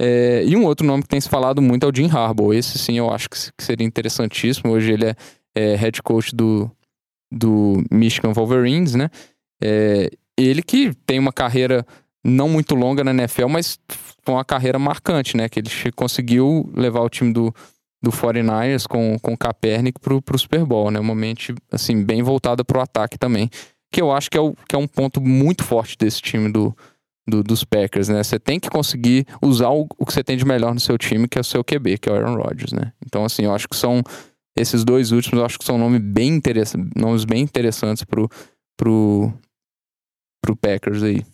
É, e um outro nome que tem se falado muito é o Jim Harbaugh. Esse sim eu acho que, seria interessantíssimo. Hoje ele é, é head coach do, do Michigan Wolverines, né? É, ele que tem uma carreira não muito longa na NFL, mas com uma carreira marcante, né? Que ele conseguiu levar o time do, do 49ers com, com o Kaepernick pro, pro Super Bowl, né? Uma mente, assim, bem voltada pro ataque também. Que eu acho que é, o, que é um ponto muito forte desse time do, do, dos Packers, né? Você tem que conseguir usar o, o, que você tem de melhor no seu time, que é o seu QB, que é o Aaron Rodgers, né? Então, assim, eu acho que são esses dois últimos, eu acho que são nomes bem, nomes bem interessantes pro, pro, pro Packers aí.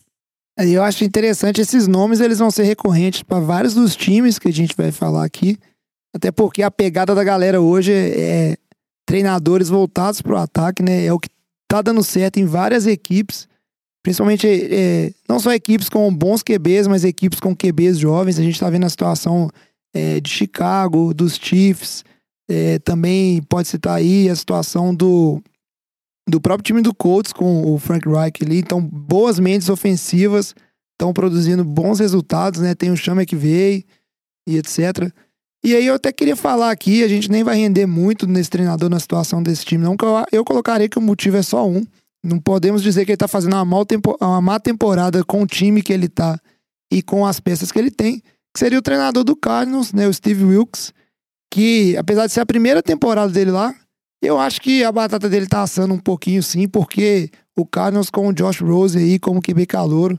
Eu acho interessante esses nomes, eles vão ser recorrentes para vários dos times que a gente vai falar aqui. Até porque a pegada da galera hoje é, treinadores voltados para o ataque, né? É o que tá dando certo em várias equipes. Principalmente, é, não só equipes com bons QBs, mas equipes com QBs jovens. A gente está vendo a situação é, de Chicago, dos Chiefs. É, também pode citar aí a situação do, do próprio time do Colts com o Frank Reich ali. Então, boas mentes ofensivas estão produzindo bons resultados, né? Tem o Chama que veio e etc. E aí eu até queria falar aqui, a gente nem vai render muito nesse treinador na situação desse time, não, que eu, eu colocaria que o motivo é só um. Não podemos dizer que ele tá fazendo uma, mal tempo, uma má temporada com o time que ele tá e com as peças que ele tem, que seria o treinador do Cardinals, né, o Steve Wilkes, que apesar de ser a primeira temporada dele lá, eu acho que a batata dele tá assando um pouquinho sim, porque o Cardinals com o Josh Rose aí como QB calouro,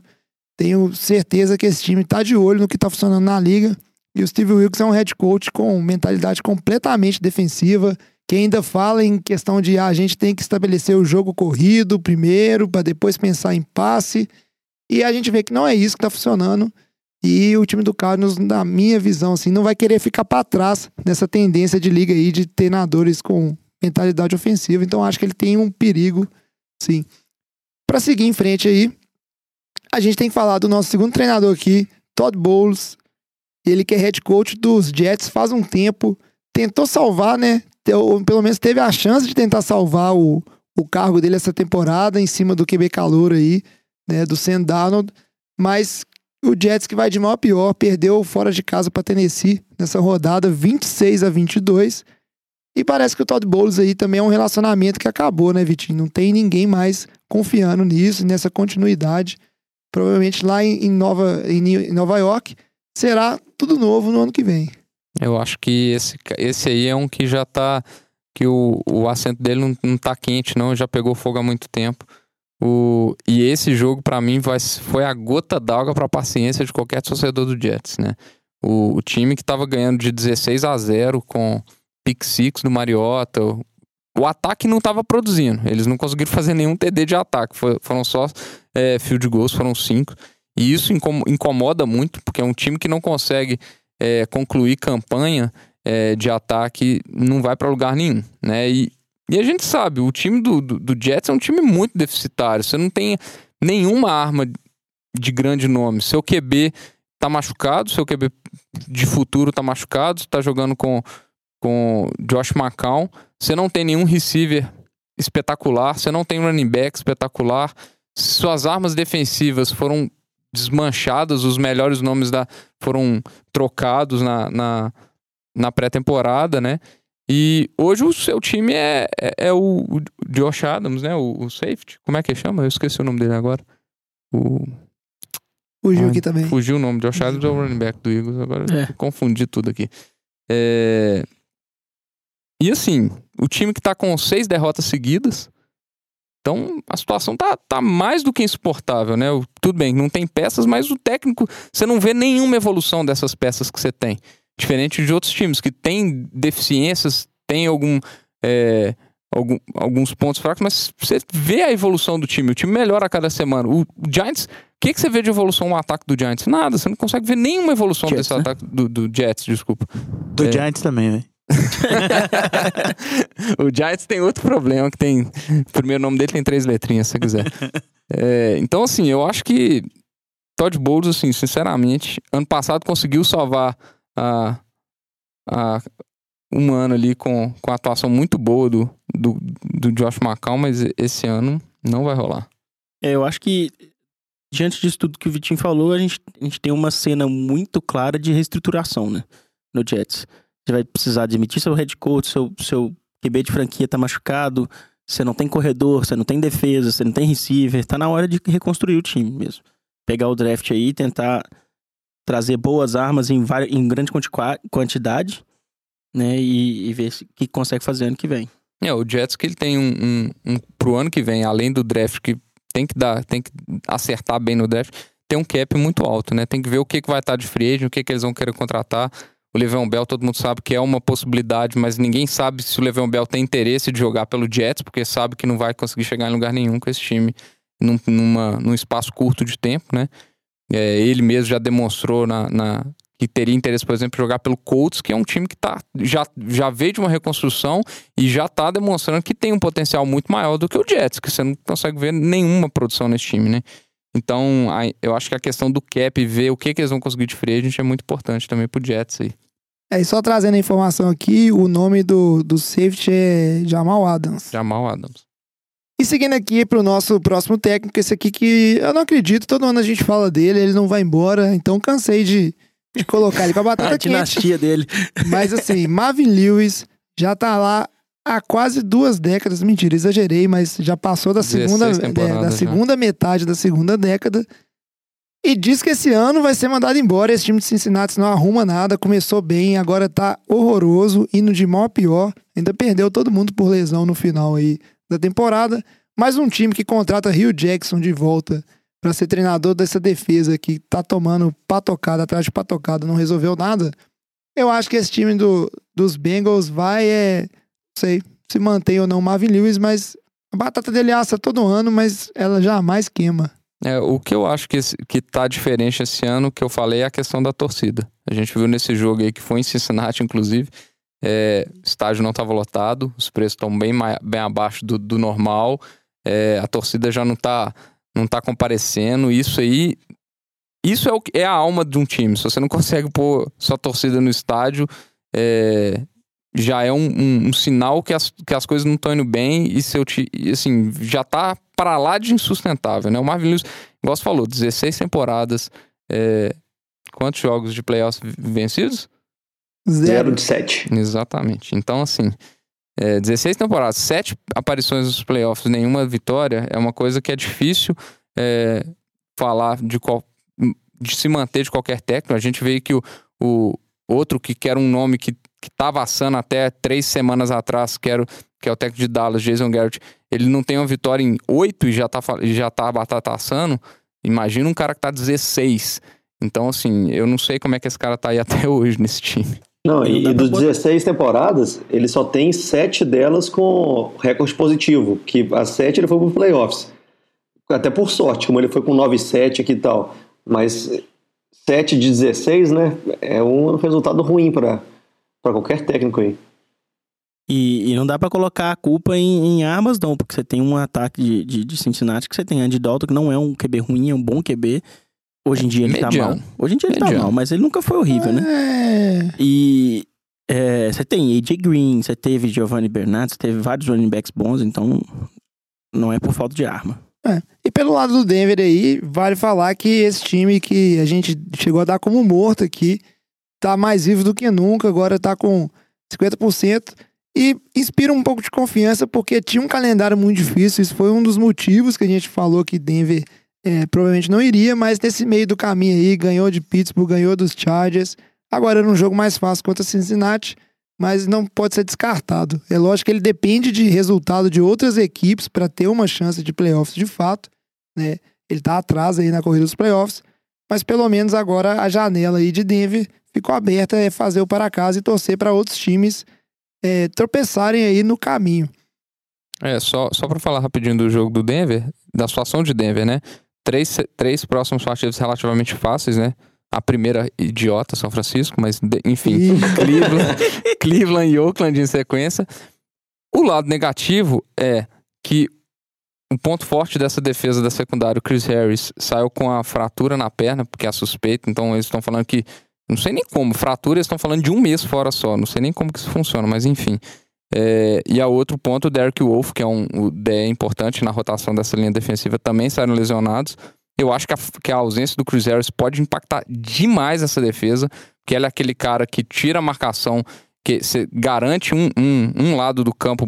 tenho certeza que esse time tá de olho no que tá funcionando na liga e o Steve Wilkes é um head coach com mentalidade completamente defensiva, que ainda fala em questão de ah, a gente tem que estabelecer o jogo corrido primeiro, para depois pensar em passe. E a gente vê que não é isso que está funcionando. E o time do Cardinals, na minha visão, assim, não vai querer ficar para trás nessa tendência de liga aí de treinadores com mentalidade ofensiva. Então acho que ele tem um perigo, sim. Para seguir em frente aí, a gente tem que falar do nosso segundo treinador aqui, Todd Bowles, ele que é head coach dos Jets faz um tempo, tentou salvar, né? Ou pelo menos teve a chance de tentar salvar o, o cargo dele essa temporada em cima do QB calor aí, né? Do Sam Darnold. Mas o Jets que vai de mal a pior, perdeu fora de casa para Tennessee nessa rodada 26 a 22. E parece que o Todd Bowles aí também é um relacionamento que acabou, né, Vitinho? Não tem ninguém mais confiando nisso, nessa continuidade. Provavelmente lá em, Nova, em Nova York será tudo novo no ano que vem. Eu acho que esse, esse aí é um que já tá. que o, o assento dele não, não tá quente, não, já pegou fogo há muito tempo. O, e esse jogo, para mim, vai, foi a gota d'água para paciência de qualquer torcedor do Jets, né? O, o, time que tava ganhando de 16 a 0 com pick six do Mariota. O, o ataque não tava produzindo. Eles não conseguiram fazer nenhum TD de ataque. Foi, foram só é, field goals, foram cinco. E isso incomoda muito, porque é um time que não consegue é, concluir campanha é, de ataque, não vai para lugar nenhum, né? E, e a gente sabe, o time do, do, do, Jets é um time muito deficitário. Você não tem nenhuma arma de grande nome. Seu QB tá machucado, seu QB de futuro tá machucado, tá jogando com, com Josh McCown. Você não tem nenhum receiver espetacular, você não tem running back espetacular. Suas armas defensivas foram desmanchadas, os melhores nomes da, foram trocados na, na, na pré-temporada, né? E hoje o seu time é, é, é o, o Josh Adams, né? O, o, safety. Como é que chama? Eu esqueci o nome dele agora. O... Fugiu ah, aqui também. Fugiu o nome. Josh Adams é o running back do Eagles. Agora é. confundi tudo aqui. É... E assim, o time que tá com seis derrotas seguidas. Então, a situação tá, tá mais do que insuportável, né? Tudo bem, não tem peças, mas o técnico, você não vê nenhuma evolução dessas peças que você tem. Diferente de outros times que têm deficiências, tem algum, é, algum, alguns pontos fracos, mas você vê a evolução do time. O time melhora a cada semana. O, Giants, o que, que você vê de evolução no ataque do Giants? Nada, você não consegue ver nenhuma evolução Jets, desse né? ataque do, do Jets, desculpa. Do é. Giants também, né? o Giants tem outro problema que tem. O primeiro nome dele tem três letrinhas, se você quiser. É, então, assim, eu acho que Todd Bowles, assim, sinceramente, ano passado conseguiu salvar a, a um ano ali com, com a atuação muito boa do, do, do Josh McCown, mas esse ano não vai rolar. É, eu acho que, diante disso tudo que o Vitinho falou, a gente, a gente tem uma cena muito clara de reestruturação, né? No Jets. Você vai precisar admitir seu head coach, seu, seu QB de franquia tá machucado, você não tem corredor, você não tem defesa, você não tem receiver, tá na hora de reconstruir o time mesmo. Pegar o draft aí, tentar trazer boas armas em, em grande quantidade, né? E, e ver o que consegue fazer ano que vem. É, o Jets que ele tem um, um, um pro ano que vem, além do draft que tem que dar, tem que acertar bem no draft, tem um cap muito alto, né? Tem que ver o que, que vai estar de free agent, o que, que eles vão querer contratar. O Le'Veon Bell, todo mundo sabe que é uma possibilidade, mas ninguém sabe se o Le'Veon Bell tem interesse de jogar pelo Jets, porque sabe que não vai conseguir chegar em lugar nenhum com esse time num, numa, num espaço curto de tempo, né? É, ele mesmo já demonstrou na, na, que teria interesse, por exemplo, em jogar pelo Colts, que é um time que tá, já, já veio de uma reconstrução e já está demonstrando que tem um potencial muito maior do que o Jets, que você não consegue ver nenhuma produção nesse time, né? Então, eu acho que a questão do cap, ver o que, que eles vão conseguir de free agent é muito importante também pro Jets aí. É, e só trazendo a informação aqui, o nome do, do safety é Jamal Adams. Jamal Adams. E seguindo aqui pro nosso próximo técnico, esse aqui que eu não acredito, todo ano a gente fala dele, ele não vai embora, então cansei de, de colocar ele com a batata a quente. dinastia dele. Mas assim, Marvin Lewis já tá lá há quase duas décadas, mentira, exagerei, mas já passou da segunda, é, da segunda metade da segunda década. E diz que esse ano vai ser mandado embora. Esse time de Cincinnati não arruma nada. Começou bem, agora tá horroroso, indo de mal a pior. Ainda perdeu todo mundo por lesão no final aí da temporada. Mais um time que contrata Rio Jackson de volta para ser treinador dessa defesa que tá tomando patocada atrás de patocada, não resolveu nada. Eu acho que esse time do, dos Bengals vai, é, sei se mantém ou não Marvin Lewis, mas a batata dele assa todo ano, mas ela jamais queima. É, o que eu acho que, que tá diferente esse ano, que eu falei, é a questão da torcida. A gente viu nesse jogo aí, que foi em Cincinnati, inclusive, é, estádio não estava lotado, os preços estão bem, bem abaixo do, do normal, é, a torcida já não está não tá comparecendo. Isso aí. Isso é, o, é a alma de um time. Se você não consegue pôr sua torcida no estádio, é, já é um, um, um, sinal que as, que as coisas não estão indo bem e seu assim, já tá para lá de insustentável, né? O Marvin Lewis, igual você falou, 16 temporadas, é, quantos jogos de playoffs vencidos? Zero de sete. Exatamente. Então, assim, é, 16 temporadas, sete aparições nos playoffs, nenhuma vitória, é uma coisa que é difícil é, falar de, qual, de se manter de qualquer técnico. A gente vê que o, o outro que quer um nome que, que tava assando até três semanas atrás, que, era, que é o técnico de Dallas, Jason Garrett, ele não tem uma vitória em oito e já tá, já tá a batata assando. Imagina um cara que tá 16. Então, assim, eu não sei como é que esse cara tá aí até hoje nesse time. Não, e, e dos 16 temporadas, ele só tem sete delas com recorde positivo, que as sete ele foi pro playoffs. Até por sorte, como ele foi com 9-7 aqui e tal. Mas 7 de 16, né, é um resultado ruim para qualquer técnico aí. E, e não dá para colocar a culpa em, em, armas, não, porque você tem um ataque de, de, de Cincinnati que você tem Andy Dalton, que não é um QB ruim, é um bom QB. Hoje em dia ele Mediano. tá mal. Hoje em dia ele Mediano. tá mal, mas ele nunca foi horrível, né? É... E é, você tem AJ Green, você teve Giovanni Bernard, você teve vários running backs bons, então não é por falta de arma. E pelo lado do Denver aí, vale falar que esse time que a gente chegou a dar como morto aqui, tá mais vivo do que nunca, agora tá com 50%. E inspira um pouco de confiança, porque tinha um calendário muito difícil. Isso foi um dos motivos que a gente falou que Denver é, provavelmente não iria, mas nesse meio do caminho aí, ganhou de Pittsburgh, ganhou dos Chargers. Agora era um jogo mais fácil contra Cincinnati, mas não pode ser descartado. É lógico que ele depende de resultado de outras equipes para ter uma chance de playoffs de fato. Né? Ele tá atrás aí na corrida dos playoffs, mas pelo menos agora a janela aí de Denver ficou aberta, é fazer o para casa e torcer para outros times é, tropeçarem aí no caminho. É, só, só pra falar rapidinho do jogo do Denver, da situação de Denver, né? Três, três próximos partidos relativamente fáceis, né? A primeira, idiota, São Francisco, mas de- enfim, Cleveland, Cleveland e Oakland em sequência. O lado negativo é que o ponto forte dessa defesa da secundária, o Chris Harris, saiu com a fratura na perna, porque é suspeita, então eles estão falando que. Não sei nem como, fratura, eles estão falando de um mês fora só, não sei nem como que isso funciona, mas enfim. É, e a outro ponto, o Derek Wolf, que é um DE importante na rotação dessa linha defensiva, também saíram lesionados. Eu acho que a, que a ausência do Chris Harris pode impactar demais essa defesa, porque ele é aquele cara que tira a marcação, que você garante um, um, um lado do campo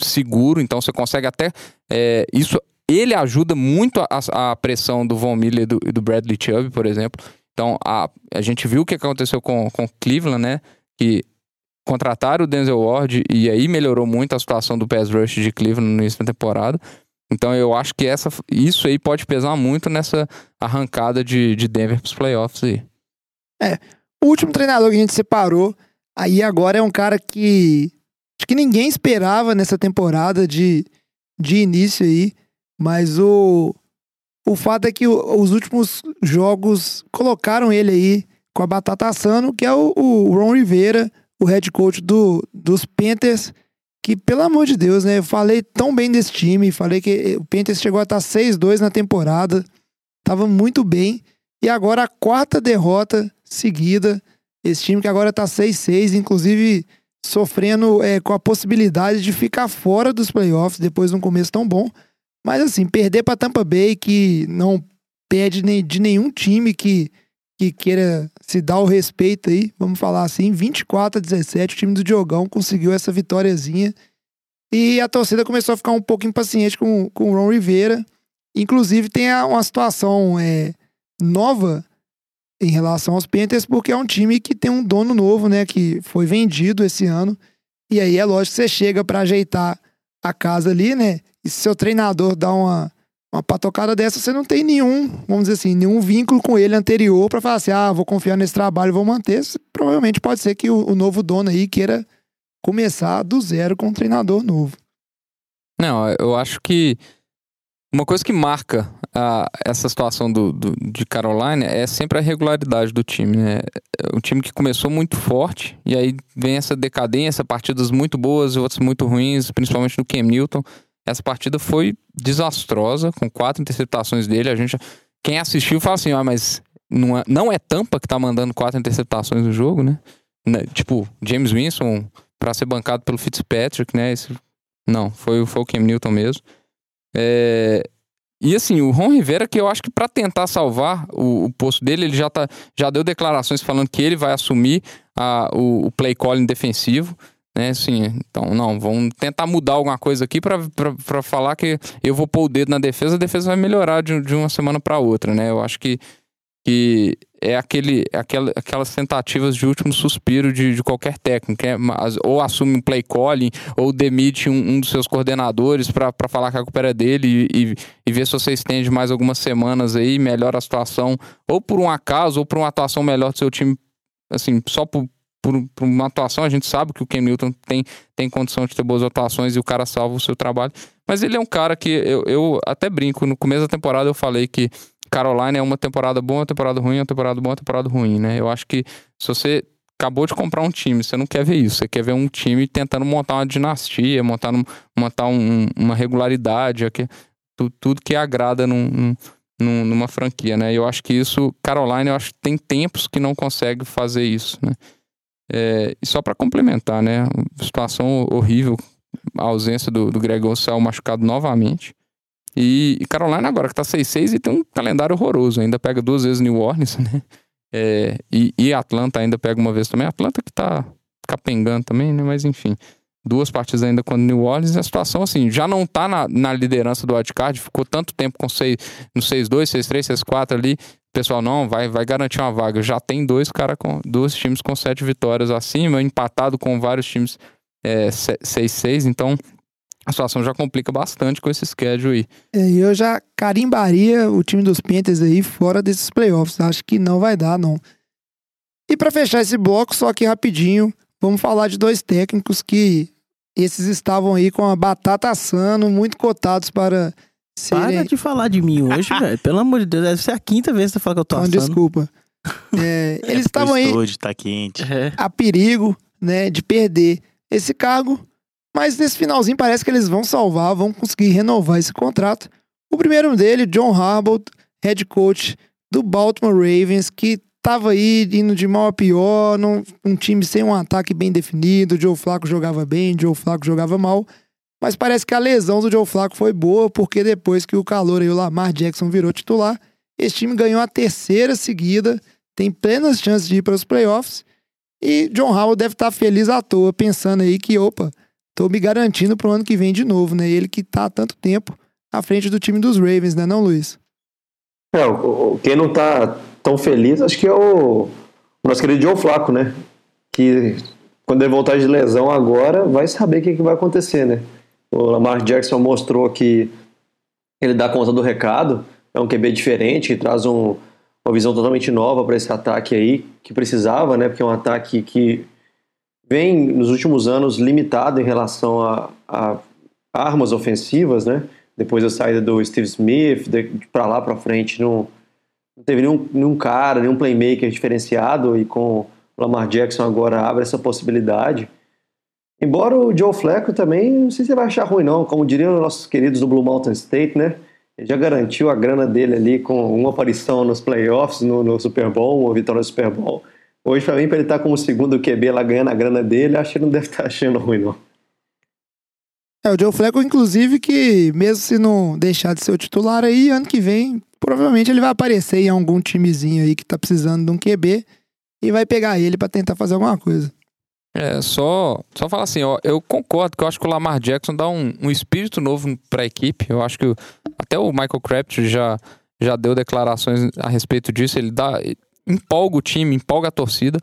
seguro, então você consegue até. é, isso ele ajuda muito a, a pressão do Von Miller e do, do Bradley Chubb, por exemplo. Então a, a gente viu o que aconteceu com, com Cleveland, né? Que contrataram o Denzel Ward e aí melhorou muito a situação do pass rush de Cleveland no início da temporada. Então eu acho que essa, isso aí pode pesar muito nessa arrancada de, de Denver para os playoffs aí. O último treinador que a gente separou, aí agora é um cara que acho que ninguém esperava nessa temporada de, de início aí, mas o, o fato é que os últimos jogos colocaram ele aí com a batata assando, que é o, o Ron Rivera, o head coach do, dos Panthers, que pelo amor de Deus, né, eu falei tão bem desse time, falei que o Panthers chegou a estar 6-2 na temporada, tava muito bem, e agora a quarta derrota seguida. Esse time que agora tá 6-6, inclusive sofrendo é, com a possibilidade de ficar fora dos playoffs depois de um começo tão bom. Mas assim, perder para Tampa Bay, que não perde de nenhum time que, que queira se dar o respeito aí, vamos falar assim, 24 a 17, o time do Diogão conseguiu essa vitóriazinha. E a torcida começou a ficar um pouco impaciente com, com o Ron Rivera. Inclusive, tem uma situação é, nova em relação aos Panthers, porque é um time que tem um dono novo, né? Que foi vendido esse ano. E aí é lógico que você chega pra ajeitar a casa ali, né? E se seu treinador dá uma, uma patocada dessa, você não tem nenhum, vamos dizer assim, nenhum vínculo com ele anterior pra falar assim, ah, vou confiar nesse trabalho, vou manter. Provavelmente pode ser que o, o novo dono aí queira começar do zero com um treinador novo. Não, eu acho que uma coisa que marca a- essa situação do, do- de Carolina é sempre a regularidade do time. Né? É um time que começou muito forte e aí vem essa decadência, partidas muito boas e outras muito ruins, principalmente do Cam Newton. Essa partida foi desastrosa, com quatro interceptações dele. A gente, quem assistiu fala assim, ah, mas não é, não é Tampa que tá mandando quatro interceptações no jogo, né? Né, Tipo, James Winston pra ser bancado pelo Fitzpatrick, né? Esse- não, foi, foi o Cam Newton mesmo. É, E assim, o Ron Rivera, que eu acho que pra tentar salvar o, o posto dele, ele já, tá, já deu declarações falando que ele vai assumir a- o, o play calling defensivo. Né, assim, então, não, vamos tentar mudar alguma coisa aqui pra falar que eu vou pôr o dedo na defesa, a defesa vai melhorar de, de uma semana pra outra, né? Eu acho que, que é aquele, aquela, aquelas tentativas de último suspiro de, de qualquer técnico. é, ou assume um play calling, ou demite um, um dos seus coordenadores pra falar que a culpa era dele e, e, e ver se você estende mais algumas semanas aí, melhora a situação, ou por um acaso, ou por uma atuação melhor do seu time, assim, só por, por, por uma atuação, a gente sabe que o Ken Newton tem, tem condição de ter boas atuações e o cara salva o seu trabalho. Mas ele é um cara que eu, eu até brinco, no começo da temporada eu falei que Carolina é uma temporada boa, uma temporada ruim, uma temporada boa, uma temporada ruim, né? Eu acho que se você acabou de comprar um time, você não quer ver isso, você quer ver um time tentando montar uma dinastia, montar, um- montar um- uma regularidade, aqui, tu- tudo que agrada num- num- num- numa franquia, né? Eu acho que isso, Carolina, eu acho que tem tempos que não consegue fazer isso, né? É, e só para complementar, né? Situação horrível, a ausência do, do Greg Olson saiu machucado novamente. E, e Carolina agora que tá 6-6 e tem um calendário horroroso. Ainda pega duas vezes New Orleans, né? É, e, e Atlanta ainda pega uma vez também. Atlanta que tá capengando também, né? Mas enfim. Duas partidas ainda com New Orleans. A situação, assim, já não tá na, na liderança do wildcard. Ficou tanto tempo com seis, no 6-2, 6-3, 6-4 ali. Pessoal, não, vai, vai garantir uma vaga. Já tem dois cara com dois times com sete vitórias acima, empatado com vários times é, 6-6. Então, a situação já complica bastante com esse schedule aí. É, eu já carimbaria o time dos Panthers aí fora desses playoffs. Acho que não vai dar, não. E para fechar esse bloco, só aqui rapidinho, vamos falar de dois técnicos que esses estavam aí com a batata assando, muito cotados para serem... Para de falar de mim hoje, velho. Pelo amor de Deus, deve ser a quinta vez que você fala que eu tô Então, assando. desculpa. É, É eles porque estavam o aí estúdio tá quente. É. a perigo, né, de perder esse cargo, mas nesse finalzinho parece que eles vão salvar, vão conseguir renovar esse contrato. O primeiro dele, John Harbaugh, head coach do Baltimore Ravens, que tava aí indo de mal a pior, num, um time sem um ataque bem definido, Joe Flacco jogava bem, Joe Flacco jogava mal, mas parece que a lesão do Joe Flacco foi boa, porque depois que o calor aí, o Lamar Jackson virou titular, esse time ganhou a terceira seguida, tem plenas chances de ir para os playoffs, e John Howell deve estar feliz à toa, pensando aí que, opa, tô me garantindo pro ano que vem de novo, né? Ele que tá há tanto tempo à frente do time dos Ravens, né, não, Luiz? É, quem não tá tão feliz, acho que é o, o nosso querido Joe Flaco, né? Que quando ele voltar de lesão agora, vai saber o que, que vai acontecer, né? O Lamar Jackson mostrou que ele dá conta do recado, é um QB diferente, que traz um- uma visão totalmente nova para esse ataque aí, que precisava, né? Porque é um ataque que vem nos últimos anos limitado em relação a, a armas ofensivas, né? Depois da saída do Steve Smith, para lá para frente, não, não teve nenhum, nenhum cara, nenhum playmaker diferenciado e com o Lamar Jackson agora abre essa possibilidade. Embora o Joe Flacco também, não sei se você vai achar ruim não, como diriam os nossos queridos do Blue Mountain State, né? Ele já garantiu a grana dele ali com uma aparição nos playoffs, no, no Super Bowl, uma vitória no Super Bowl. Hoje, pra mim, pra ele estar como segundo QB lá ganhando a grana dele, acho que ele não deve estar achando ruim, não. É, o Joe Flacco, inclusive, que mesmo se não deixar de ser o titular aí, ano que vem, provavelmente ele vai aparecer em algum timezinho aí que tá precisando de um QB e vai pegar ele pra tentar fazer alguma coisa. É, só, só falar assim, ó, eu concordo que eu acho que o Lamar Jackson dá um, um espírito novo pra equipe. Eu acho que até o Michael Crabtree já, já deu declarações a respeito disso. Ele dá, empolga o time, empolga a torcida.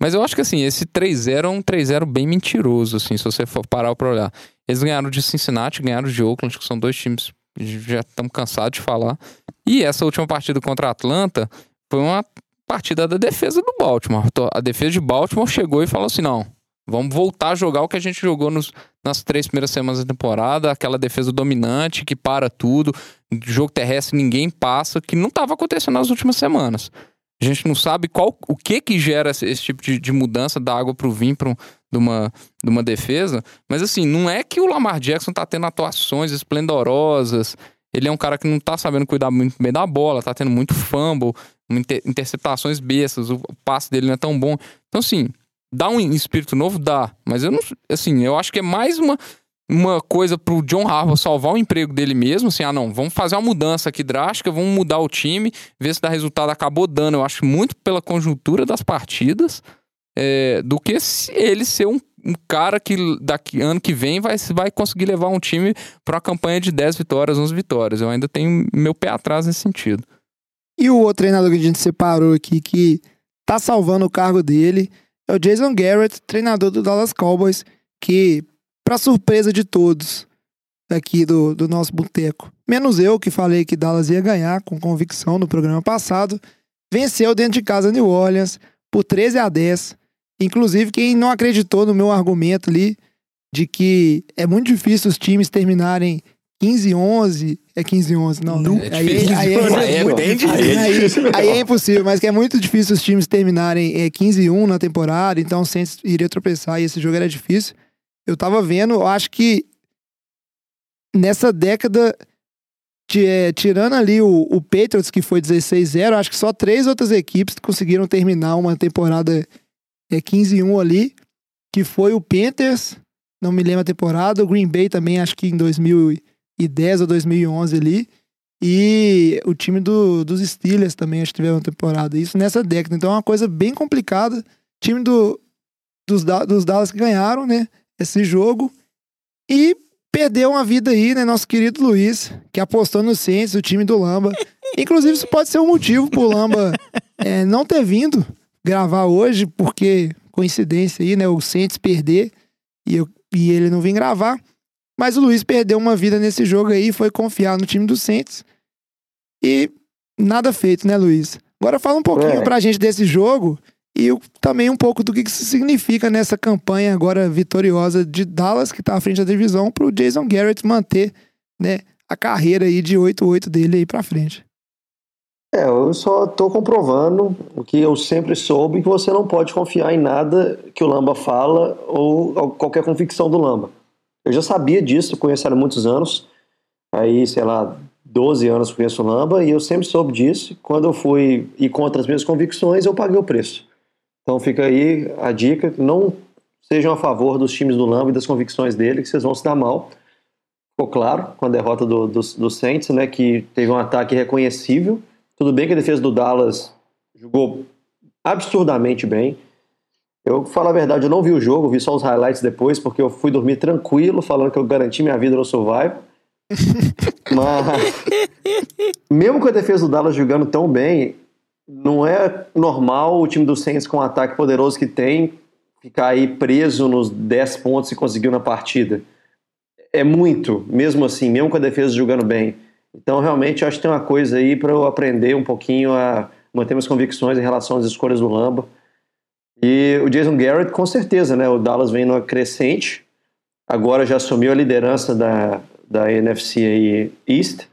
Mas eu acho que assim, esse 3-0 é um 3-0 bem mentiroso, assim, se você for parar pra olhar. Eles ganharam de Cincinnati, ganharam de Oakland, que são dois times que já estamos cansados de falar. E essa última partida contra a Atlanta foi uma partida da defesa do Baltimore. A defesa de Baltimore chegou e falou assim: não, vamos voltar a jogar o que a gente jogou nos, nas três primeiras semanas da temporada, aquela defesa dominante que para tudo, jogo terrestre ninguém passa, que não estava acontecendo nas últimas semanas. A gente não sabe qual, o que que gera esse, esse tipo de, de mudança da água pro vinho pra um- de, uma, de uma defesa. Mas assim, não é que o Lamar Jackson tá tendo atuações esplendorosas. Ele é um cara que não tá sabendo cuidar muito bem da bola, tá tendo muito fumble, inter- interceptações bestas, o, o passe dele não é tão bom. Então, assim, dá um espírito novo? Dá. Mas eu não. Assim, eu acho que é mais uma, uma coisa pro John Harbaugh salvar o emprego dele mesmo. Assim, ah, não, vamos fazer uma mudança aqui drástica, vamos mudar o time, ver se dá resultado. Acabou dando, eu acho, muito pela conjuntura das partidas, é, do que ele ser um, um cara que daqui ano que vem vai, vai conseguir levar um time para uma campanha de 10 vitórias, 11 vitórias. Eu ainda tenho meu pé atrás nesse sentido. E o outro treinador que a gente separou aqui, que tá salvando o cargo dele, é o Jason Garrett, treinador do Dallas Cowboys, que, pra surpresa de todos aqui do, do nosso boteco, menos eu, que falei que Dallas ia ganhar com convicção no programa passado, venceu dentro de casa New Orleans por 13 a 10. Inclusive, quem não acreditou no meu argumento ali de que é muito difícil os times terminarem 15 11, é 15 11, não, Não, né? é aí, aí, é aí- difícil. aí- aí é impossível, mas que é muito difícil os times terminarem é, 15 1 na temporada, então o Saints iria tropeçar e esse jogo era difícil. Eu tava vendo, eu acho que nessa década, é, tirando ali o, o Patriots, que foi 16-0, acho que só três outras equipes conseguiram terminar uma temporada é, 15-1 ali, que foi o Panthers, não me lembro a temporada, o Green Bay também, acho que em 2000, e- 2010 ou 2011 ali. E o time do, dos Steelers também, acho que tiveram uma temporada. Isso nessa década. Então é uma coisa bem complicada. time do, dos, dos Dallas que ganharam, né? Esse jogo. E perdeu uma vida aí, né? Nosso querido Luiz, que apostou no Saints, o time do Lamba. Inclusive, isso pode ser um motivo pro Lamba é, não ter vindo gravar hoje, porque coincidência aí, né? O Saints perder e, eu, e ele não vir gravar. Mas o Luiz perdeu uma vida nesse jogo aí, foi confiar no time do Saints. E nada feito, né, Luiz? Agora fala um pouquinho é. pra gente desse jogo e também um pouco do que isso significa nessa campanha agora vitoriosa de Dallas, que tá à frente da divisão, pro Jason Garrett manter, né, a carreira aí de 8-8 dele aí pra frente. É, eu só tô comprovando o que eu sempre soube, que você não pode confiar em nada que o Lamba fala ou qualquer convicção do Lamba. Eu já sabia disso, conheço há muitos anos. Aí, sei lá, 12 anos conheço o Lamba e eu sempre soube disso. Quando eu fui ir contra as minhas convicções, eu paguei o preço. Então fica aí a dica, não sejam a favor dos times do Lamba e das convicções dele, que vocês vão se dar mal. Ficou claro com a derrota do, do, do Saints, né, que teve um ataque reconhecível. Tudo bem que a defesa do Dallas jogou absurdamente bem. Eu, falar a verdade, eu não vi o jogo, vi só os highlights depois, porque eu fui dormir tranquilo, falando que eu garanti minha vida no Survival. Mas, mesmo com a defesa do Dallas jogando tão bem, não é normal o time do Saints com o ataque poderoso que tem ficar aí preso nos 10 pontos que conseguiu na partida. É muito, mesmo assim, mesmo com a defesa jogando bem. Então, realmente, acho que tem uma coisa aí para eu aprender um pouquinho a manter minhas convicções em relação às escolhas do Lamba. E o Jason Garrett, com certeza, né? O Dallas vem numa crescente, agora já assumiu a liderança da, da NFC aí East,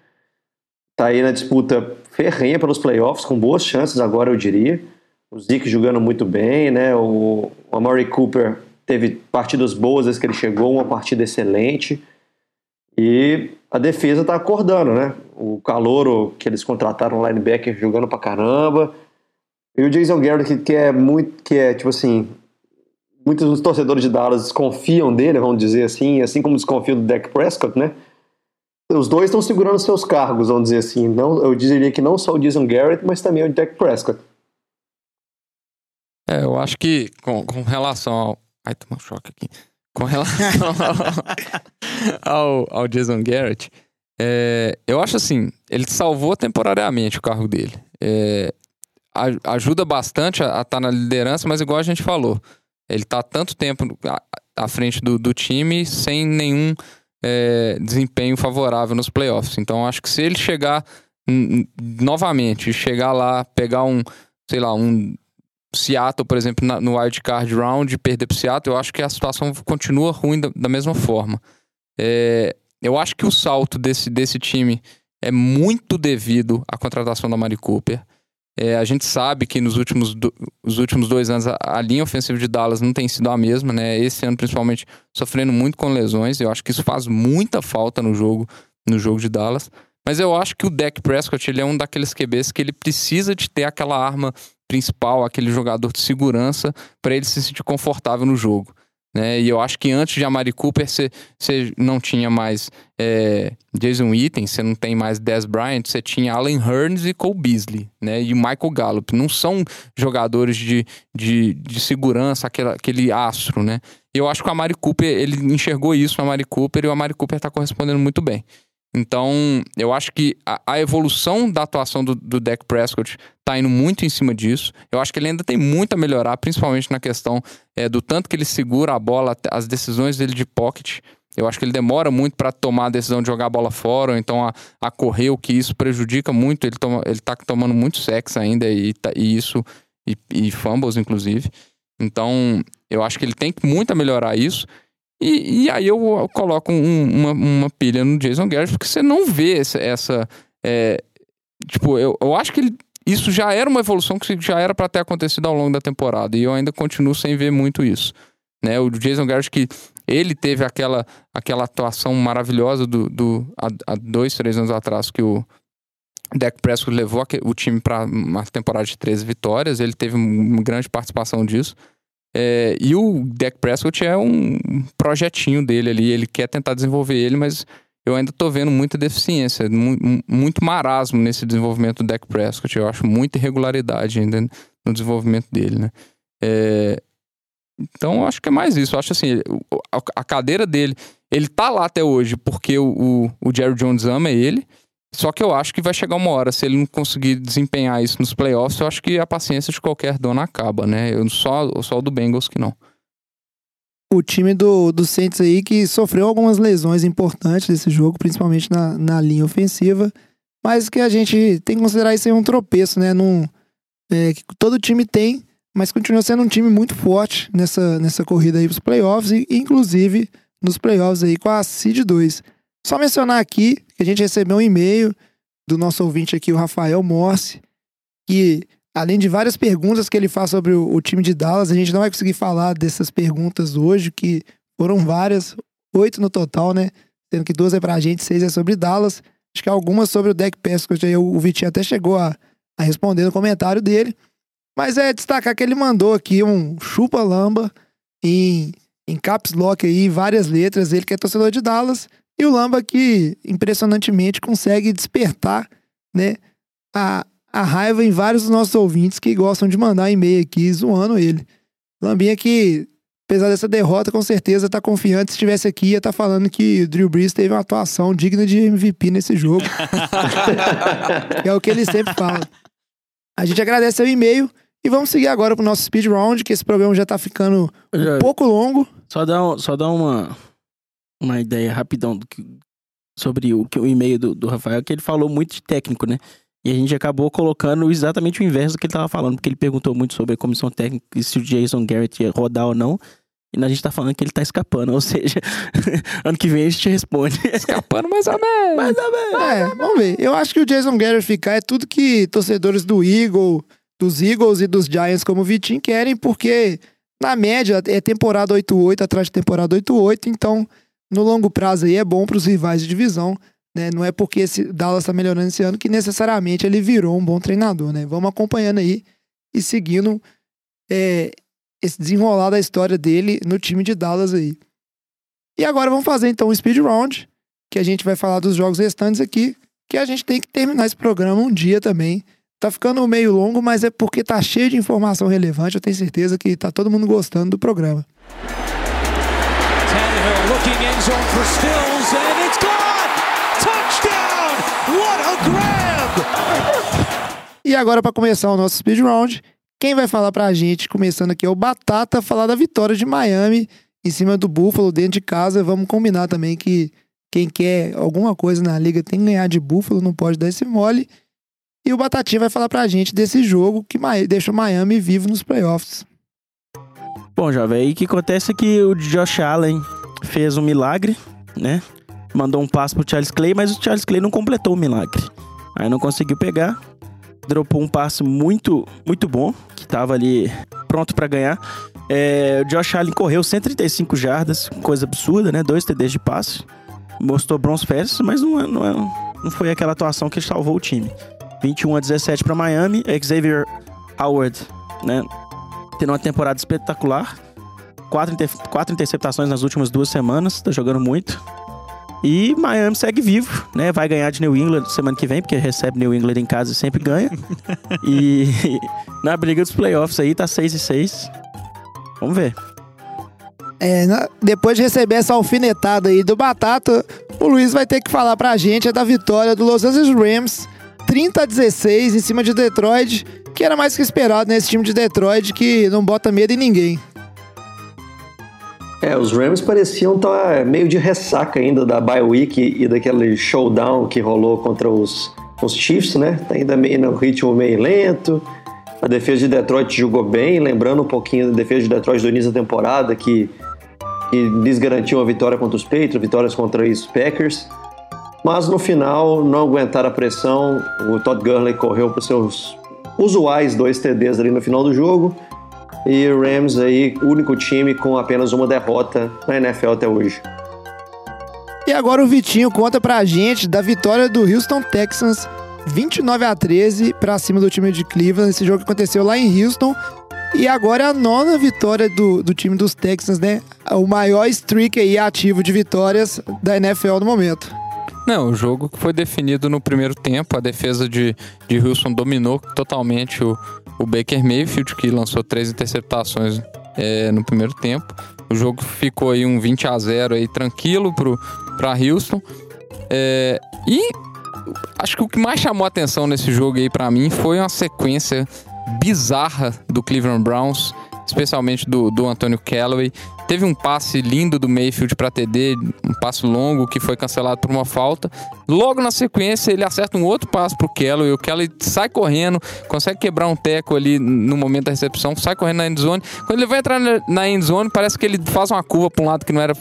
tá aí na disputa ferrenha pelos playoffs, com boas chances agora, eu diria. O Zeke jogando muito bem, né? O, Amari Cooper teve partidas boas desde que ele chegou, uma partida excelente. E a defesa tá acordando, né? O Calouro, que eles contrataram, o linebacker, jogando pra caramba. E o Jason Garrett, que, que é muito, que é tipo assim, muitos dos torcedores de Dallas desconfiam dele, vamos dizer assim, assim como desconfiam do Dak Prescott, né? Os dois estão segurando seus cargos, vamos dizer assim. Não, eu diria que não só o Jason Garrett, mas também o Dak Prescott. É, eu acho que com, com relação ao. Ai, tomou um choque aqui. Com relação ao, ao, Jason Garrett, é, eu acho assim, ele salvou temporariamente o carro dele. É, ajuda bastante a estar tá na liderança, mas igual a gente falou, ele está tanto tempo à frente do, do time sem nenhum é, desempenho favorável nos playoffs. Então acho que se ele chegar novamente, chegar lá, pegar um, sei lá, um Seattle, por exemplo, na, no wild card round perder para Seattle, eu acho que a situação continua ruim da, da mesma forma. É, eu acho que o salto desse, desse time é muito devido à contratação da Mari Cooper. É, a gente sabe que nos últimos, do, os últimos dois anos a, a, linha ofensiva de Dallas não tem sido a mesma, né? Esse ano, principalmente, sofrendo muito com lesões. Eu acho que isso faz muita falta no jogo, no jogo de Dallas. Mas eu acho que o Dak Prescott ele é um daqueles QBs que ele precisa de ter aquela arma principal, aquele jogador de segurança, para ele se sentir confortável no jogo. Né? E eu acho que antes de Amari Cooper, você, não tinha mais é, Jason Witten, você não tem mais Dez Bryant, você tinha Allen Hearns e Cole Beasley, né? E Michael Gallup. Não são jogadores de, de, de segurança, aquele, aquele astro, né? E eu acho que o Amari Cooper, ele enxergou isso no Amari Cooper e o Amari Cooper está correspondendo muito bem. Então, eu acho que a, a evolução da atuação do, do Dak Prescott tá indo muito em cima disso. Eu acho que ele ainda tem muito a melhorar, principalmente na questão é, do tanto que ele segura a bola, as decisões dele de pocket. Eu acho que ele demora muito para tomar a decisão de jogar a bola fora, ou então a, a correr, o que isso prejudica muito. Ele, toma, ele tá tomando muito sexo ainda, e, tá, e isso, e, e fumbles, inclusive. Então, eu acho que ele tem muito a melhorar isso. E, e aí eu coloco um, uma, uma pilha no Jason Garrett, porque você não vê essa. essa é, tipo, eu, eu acho que ele, isso já era uma evolução que já era para ter acontecido ao longo da temporada. E eu ainda continuo sem ver muito isso. Né? O Jason Garrett, que ele teve aquela, aquela atuação maravilhosa do, do, há, há dois, três anos atrás, que o Dak Prescott levou o time para uma temporada de 13 vitórias. Ele teve uma grande participação disso. É, e o Dak Prescott é um projetinho dele ali, ele quer tentar desenvolver ele, mas eu ainda tô vendo muita deficiência, mu- mu- muito marasmo nesse desenvolvimento do Dak Prescott. Eu acho muita irregularidade ainda no desenvolvimento dele, né? É, Então, eu acho que é mais isso. Eu acho assim, a cadeira dele, ele tá lá até hoje porque o, o, o Jerry Jones ama ele. Só que eu acho que vai chegar uma hora, se ele não conseguir desempenhar isso nos playoffs, eu acho que a paciência de qualquer dono acaba, né? Eu só, só o do Bengals que não. o time do, do Saints aí que sofreu algumas lesões importantes nesse jogo, principalmente na, na linha ofensiva, mas que a gente tem que considerar isso aí um tropeço, né? Num, é, que todo time tem, mas continua sendo um time muito forte nessa, nessa corrida aí pros playoffs, e inclusive nos playoffs aí com a Seed 2. Só mencionar aqui que a gente recebeu um e-mail do nosso ouvinte aqui, o Rafael Morse, que além de várias perguntas que ele faz sobre o, o time de Dallas, a gente não vai conseguir falar dessas perguntas hoje, que foram várias, oito no total, né? Sendo que duas é pra gente, seis é sobre Dallas. Acho que algumas sobre o Deck Prescott, aí o Vitinho até chegou a, a responder no comentário dele. Mas é destacar que ele mandou aqui um chupa-lamba em, em caps lock aí, várias letras, ele que é torcedor de Dallas, e o Lamba que impressionantemente consegue despertar, né, a, a raiva em vários dos nossos ouvintes que gostam de mandar e-mail aqui zoando ele. Lambinha que, apesar dessa derrota, com certeza tá confiante. Se estivesse aqui, ia estar falando que o Drew Brees teve uma atuação digna de MVP nesse jogo. é o que ele sempre fala. A gente agradece o e-mail e vamos seguir agora pro nosso speed round, que esse programa já tá ficando um pouco longo. Só dá, só dá uma, uma ideia rapidão do que- sobre o, que, o e-mail do, do Rafael, que ele falou muito de técnico, né? E a gente acabou colocando exatamente o inverso do que ele tava falando, porque ele perguntou muito sobre a comissão técnica e se o Jason Garrett ia rodar ou não. E a gente tá falando que ele tá escapando, ou seja, ano que vem a gente responde. Escapando mais ou menos. Mais ou menos. É, vamos ver. Eu acho que o Jason Garrett ficar é tudo que torcedores do Eagle, dos Eagles e dos Giants como o Vitinho querem, porque na média é temporada 8-8 atrás de temporada 8-8, então no longo prazo aí é bom para os rivais de divisão, né? Não é porque esse Dallas tá melhorando esse ano que necessariamente ele virou um bom treinador, né? Vamos acompanhando aí e seguindo é, esse desenrolar da história dele no time de Dallas aí. E agora vamos fazer então o speed round, que a gente vai falar dos jogos restantes aqui, que a gente tem que terminar esse programa um dia também. Tá ficando meio longo, mas é porque tá cheio de informação relevante. Eu tenho certeza que tá todo mundo gostando do programa. Zone for Stills, and it's gone! Touchdown! What a grab! E agora, para começar o nosso speed round, quem vai falar pra gente, começando aqui, é o Batata, falar da vitória de Miami em cima do Buffalo dentro de casa. Vamos combinar também que quem quer alguma coisa na liga tem que ganhar de Buffalo, não pode dar esse mole. E o Batatinha vai falar pra gente desse jogo que o Miami vivo nos playoffs. Bom, jovem, aí o que acontece é que o Josh Allen fez um milagre, né? Mandou um passe pro Charles Clay, mas o Charles Clay não completou o milagre. Aí não conseguiu pegar. Dropou um passe muito, muito bom, que tava ali pronto pra ganhar. É, o Josh Allen correu 135 jardas, coisa absurda, né? Dois TDs de passe. Mostrou bons pés, mas não, é- não, é- não foi aquela atuação que salvou o time. 21 a 17 para Miami. Xavier Howard, né? Tendo uma temporada espetacular. Quatro, inter- quatro interceptações nas últimas duas semanas. Tá jogando muito. E Miami segue vivo, né? Vai ganhar de New England semana que vem, porque recebe New England em casa e sempre ganha. e na briga dos playoffs aí tá 6 e 6. Vamos ver. É, depois de receber essa alfinetada aí do Batata, o Luiz vai ter que falar pra gente é da vitória do Los Angeles Rams, 30 a 16 em cima de Detroit, que era mais que esperado nesse time de Detroit que não bota medo em ninguém. É, os Rams pareciam estar meio de ressaca ainda da bye week e daquele showdown que rolou contra os, os Chiefs, né? Tá ainda meio no ritmo meio lento. A defesa de Detroit jogou bem, lembrando um pouquinho da defesa de Detroit do início da temporada, que, que lhes garantiu uma vitória contra os Patriots, vitórias contra os Packers. Mas no final, não aguentaram a pressão, o Todd Gurley correu para seus usuais dois TDs ali no final do jogo. E o Rams aí, único time com apenas uma derrota na NFL até hoje. E agora o Vitinho conta pra gente da vitória do Houston Texans 29 a 13 pra cima do time de Cleveland. Esse jogo que aconteceu lá em Houston. E agora é a nona vitória do, do time dos Texans, né? O maior streak aí ativo de vitórias da NFL no momento. Não, o jogo foi definido no primeiro tempo. A defesa de, de Wilson dominou totalmente o, o Baker Mayfield, que lançou três interceptações é, no primeiro tempo. O jogo ficou aí um 20 a 0 aí tranquilo para Houston. É, e acho que o que mais chamou a atenção nesse jogo aí para mim foi uma sequência bizarra do Cleveland Browns, especialmente do, do Antonio Callaway. Teve um passe lindo do Mayfield para TD, um passe longo que foi cancelado por uma falta. Logo na sequência, ele acerta um outro passe pro Kelly. O Kelly sai correndo, consegue quebrar um teco ali no momento da recepção, sai correndo na endzone. Quando ele vai entrar na endzone, parece que ele faz uma curva para um lado que não era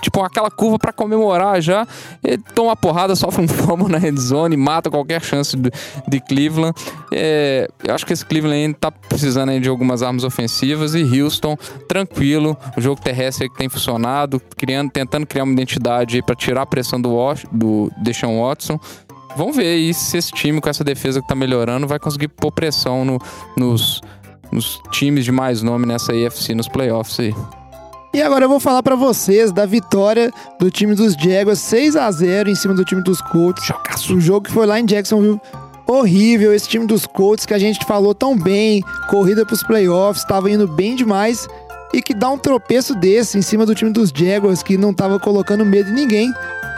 tipo aquela curva para comemorar já. Ele toma uma porrada, sofre um fomo na endzone, mata qualquer chance de, de Cleveland. É, eu acho que esse Cleveland ainda tá precisando de algumas armas ofensivas e Houston tranquilo, o jogo terrestre que tem funcionado, criando, tentando criar uma identidade para tirar a pressão do, do Deshaun Watson. Vamos ver aí se esse time, com essa defesa que tá melhorando, vai conseguir pôr pressão no, nos, nos times de mais nome nessa AFC, nos playoffs aí. E agora eu vou falar para vocês da vitória do time dos Jaguars 6 a 0 em cima do time dos Colts. Jogaço. O jogo que foi lá em Jacksonville. Horrível esse time dos Colts que a gente falou tão bem, corrida pros playoffs, estava indo bem demais e que dá um tropeço desse em cima do time dos Jaguars que não estava colocando medo em ninguém.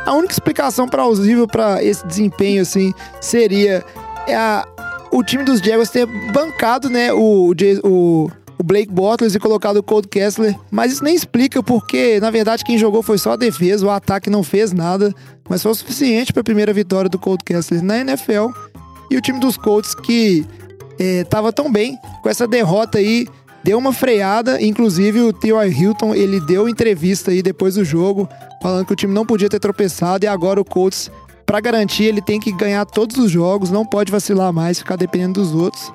A única explicação plausível para esse desempenho assim seria a, o time dos Jaguars ter bancado, né, o, o, o Blake Bortles e colocado o Cold Kessler, mas isso nem explica porque, na verdade, quem jogou foi só a defesa, o ataque não fez nada, mas foi o suficiente para a primeira vitória do Cold Kessler na NFL. E o time dos Colts que estava é, tão bem com essa derrota aí deu uma freada, inclusive o T.Y. Hilton, ele deu entrevista aí depois do jogo, falando que o time não podia ter tropeçado e agora o Colts, para garantir, ele tem que ganhar todos os jogos, não pode vacilar mais, ficar dependendo dos outros.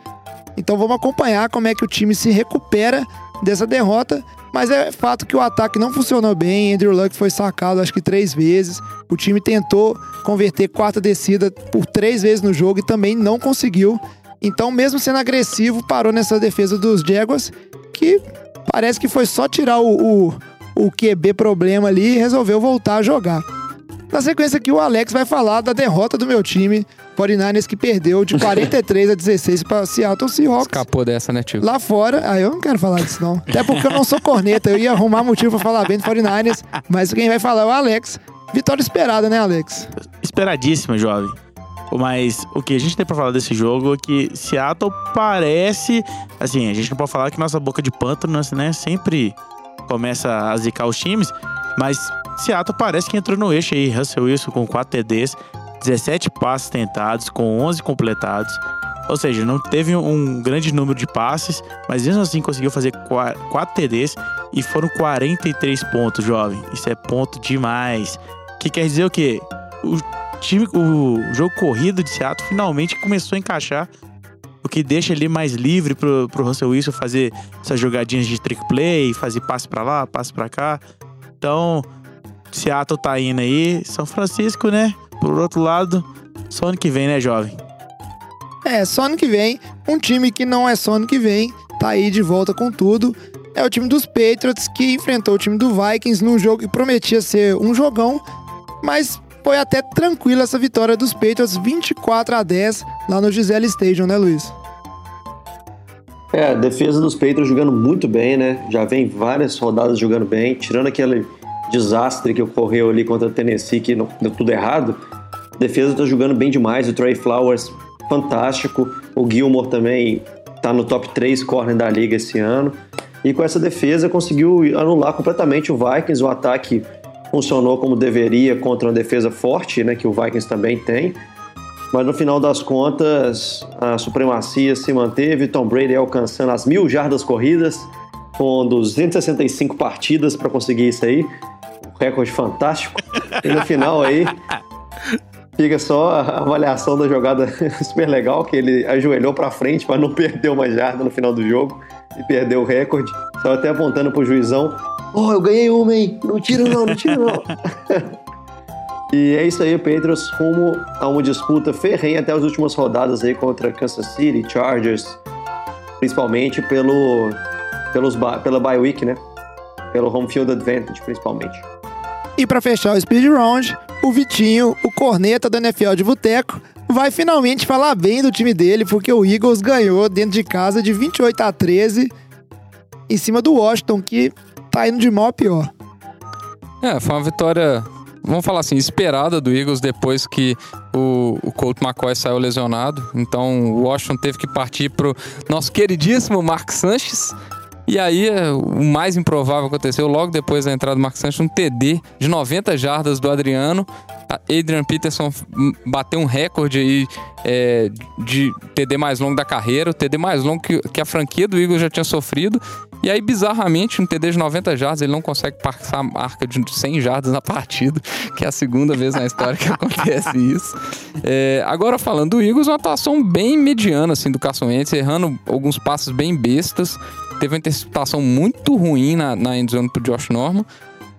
Então vamos acompanhar como é que o time se recupera dessa derrota, mas é fato que o ataque não funcionou bem, Andrew Luck foi sacado acho que três vezes, o time tentou converter quarta descida por três vezes no jogo e também não conseguiu. Então, mesmo sendo agressivo, parou nessa defesa dos Jaguars, que parece que foi só tirar o, o, o QB problema ali e resolveu voltar a jogar. Na sequência aqui, o Alex vai falar da derrota do meu time, 49ers, que perdeu de 43 a 16 para Seattle Seahawks. Escapou dessa, né, tio? Lá fora, ah, eu não quero falar disso não. Até porque eu não sou corneta, eu ia arrumar motivo para falar bem do 49ers, mas quem vai falar é o Alex. Vitória esperada, né, Alex? Esperadíssima, jovem. Mas o que a gente tem pra falar desse jogo é que Seattle parece. Assim, a gente não pode falar que nossa boca de pântano, né? Sempre começa a zicar os times. Mas Seattle parece que entrou no eixo aí. Russell Wilson com 4 TDs, 17 passes tentados, com 11 completados. Ou seja, não teve um grande número de passes, mas mesmo assim conseguiu fazer 4 TDs e foram 43 pontos, jovem. Isso é ponto demais. Que quer dizer o quê? O time, o jogo corrido de Seattle finalmente começou a encaixar. O que deixa ele mais livre pro, pro Russell Wilson fazer essas jogadinhas de trick play, fazer passe para lá, passe para cá. Então, Seattle tá indo aí. São Francisco, né? Por outro lado, só ano que vem, né, jovem? É, só ano que vem. Um time que não é só ano que vem, tá aí de volta com tudo. É o time dos Patriots que enfrentou o time do Vikings num jogo que prometia ser um jogão, mas foi até tranquila essa vitória dos Patriots 24 a 10 lá no Gisele Stadium, né, Luiz? É, a defesa dos Patriots jogando muito bem, né? Já vem várias rodadas jogando bem, tirando aquele desastre que ocorreu ali contra o Tennessee, que deu tudo errado. A defesa tá jogando bem demais, o Trey Flowers fantástico, o Gilmore também tá no top 3 corner da liga esse ano. E com essa defesa conseguiu anular completamente o Vikings, um ataque funcionou como deveria contra uma defesa forte, né, que o Vikings também tem. Mas no final das contas, a supremacia se manteve, Tom Brady alcançando as mil jardas corridas, com 265 partidas para conseguir isso aí. Um recorde fantástico. E no final aí, fica só a avaliação da jogada super legal, que ele ajoelhou para frente para não perder uma jarda no final do jogo e perdeu o recorde. Estava até apontando pro juizão, Oh, eu ganhei uma, hein? Não tira não, não tira não. e é isso aí, Patriots, rumo a uma disputa ferrenha até as últimas rodadas aí contra Kansas City, Chargers, principalmente pelo, pelos, pela bye week, né? Pelo home field advantage, principalmente. E para fechar o speed round, o Vitinho, o corneta do NFL de Boteco, vai finalmente falar bem do time dele, porque o Eagles ganhou dentro de casa de 28 a 13 em cima do Washington, que tá indo de mal a pior. É, foi uma vitória, vamos falar assim, esperada do Eagles depois que o, o Colt McCoy saiu lesionado. Então o Washington teve que partir pro nosso queridíssimo Mark Sanches. E aí, é, o mais improvável aconteceu logo depois da entrada do Mark Sanches, um TD de 90 jardas do Adriano. Adrian Peterson bateu um recorde aí é, de TD mais longo da carreira, o TD mais longo que, que a franquia do Eagles já tinha sofrido. E aí, bizarramente, um TD de 90 jardas, ele não consegue passar a marca de 100 jardas na partida, que é a segunda vez na história que acontece isso. É, agora, falando do Eagles, uma atuação bem mediana, assim, do Carson Wentz, errando alguns passos bem bestas. Teve uma interceptação muito ruim na, na endzone pro Josh Norman.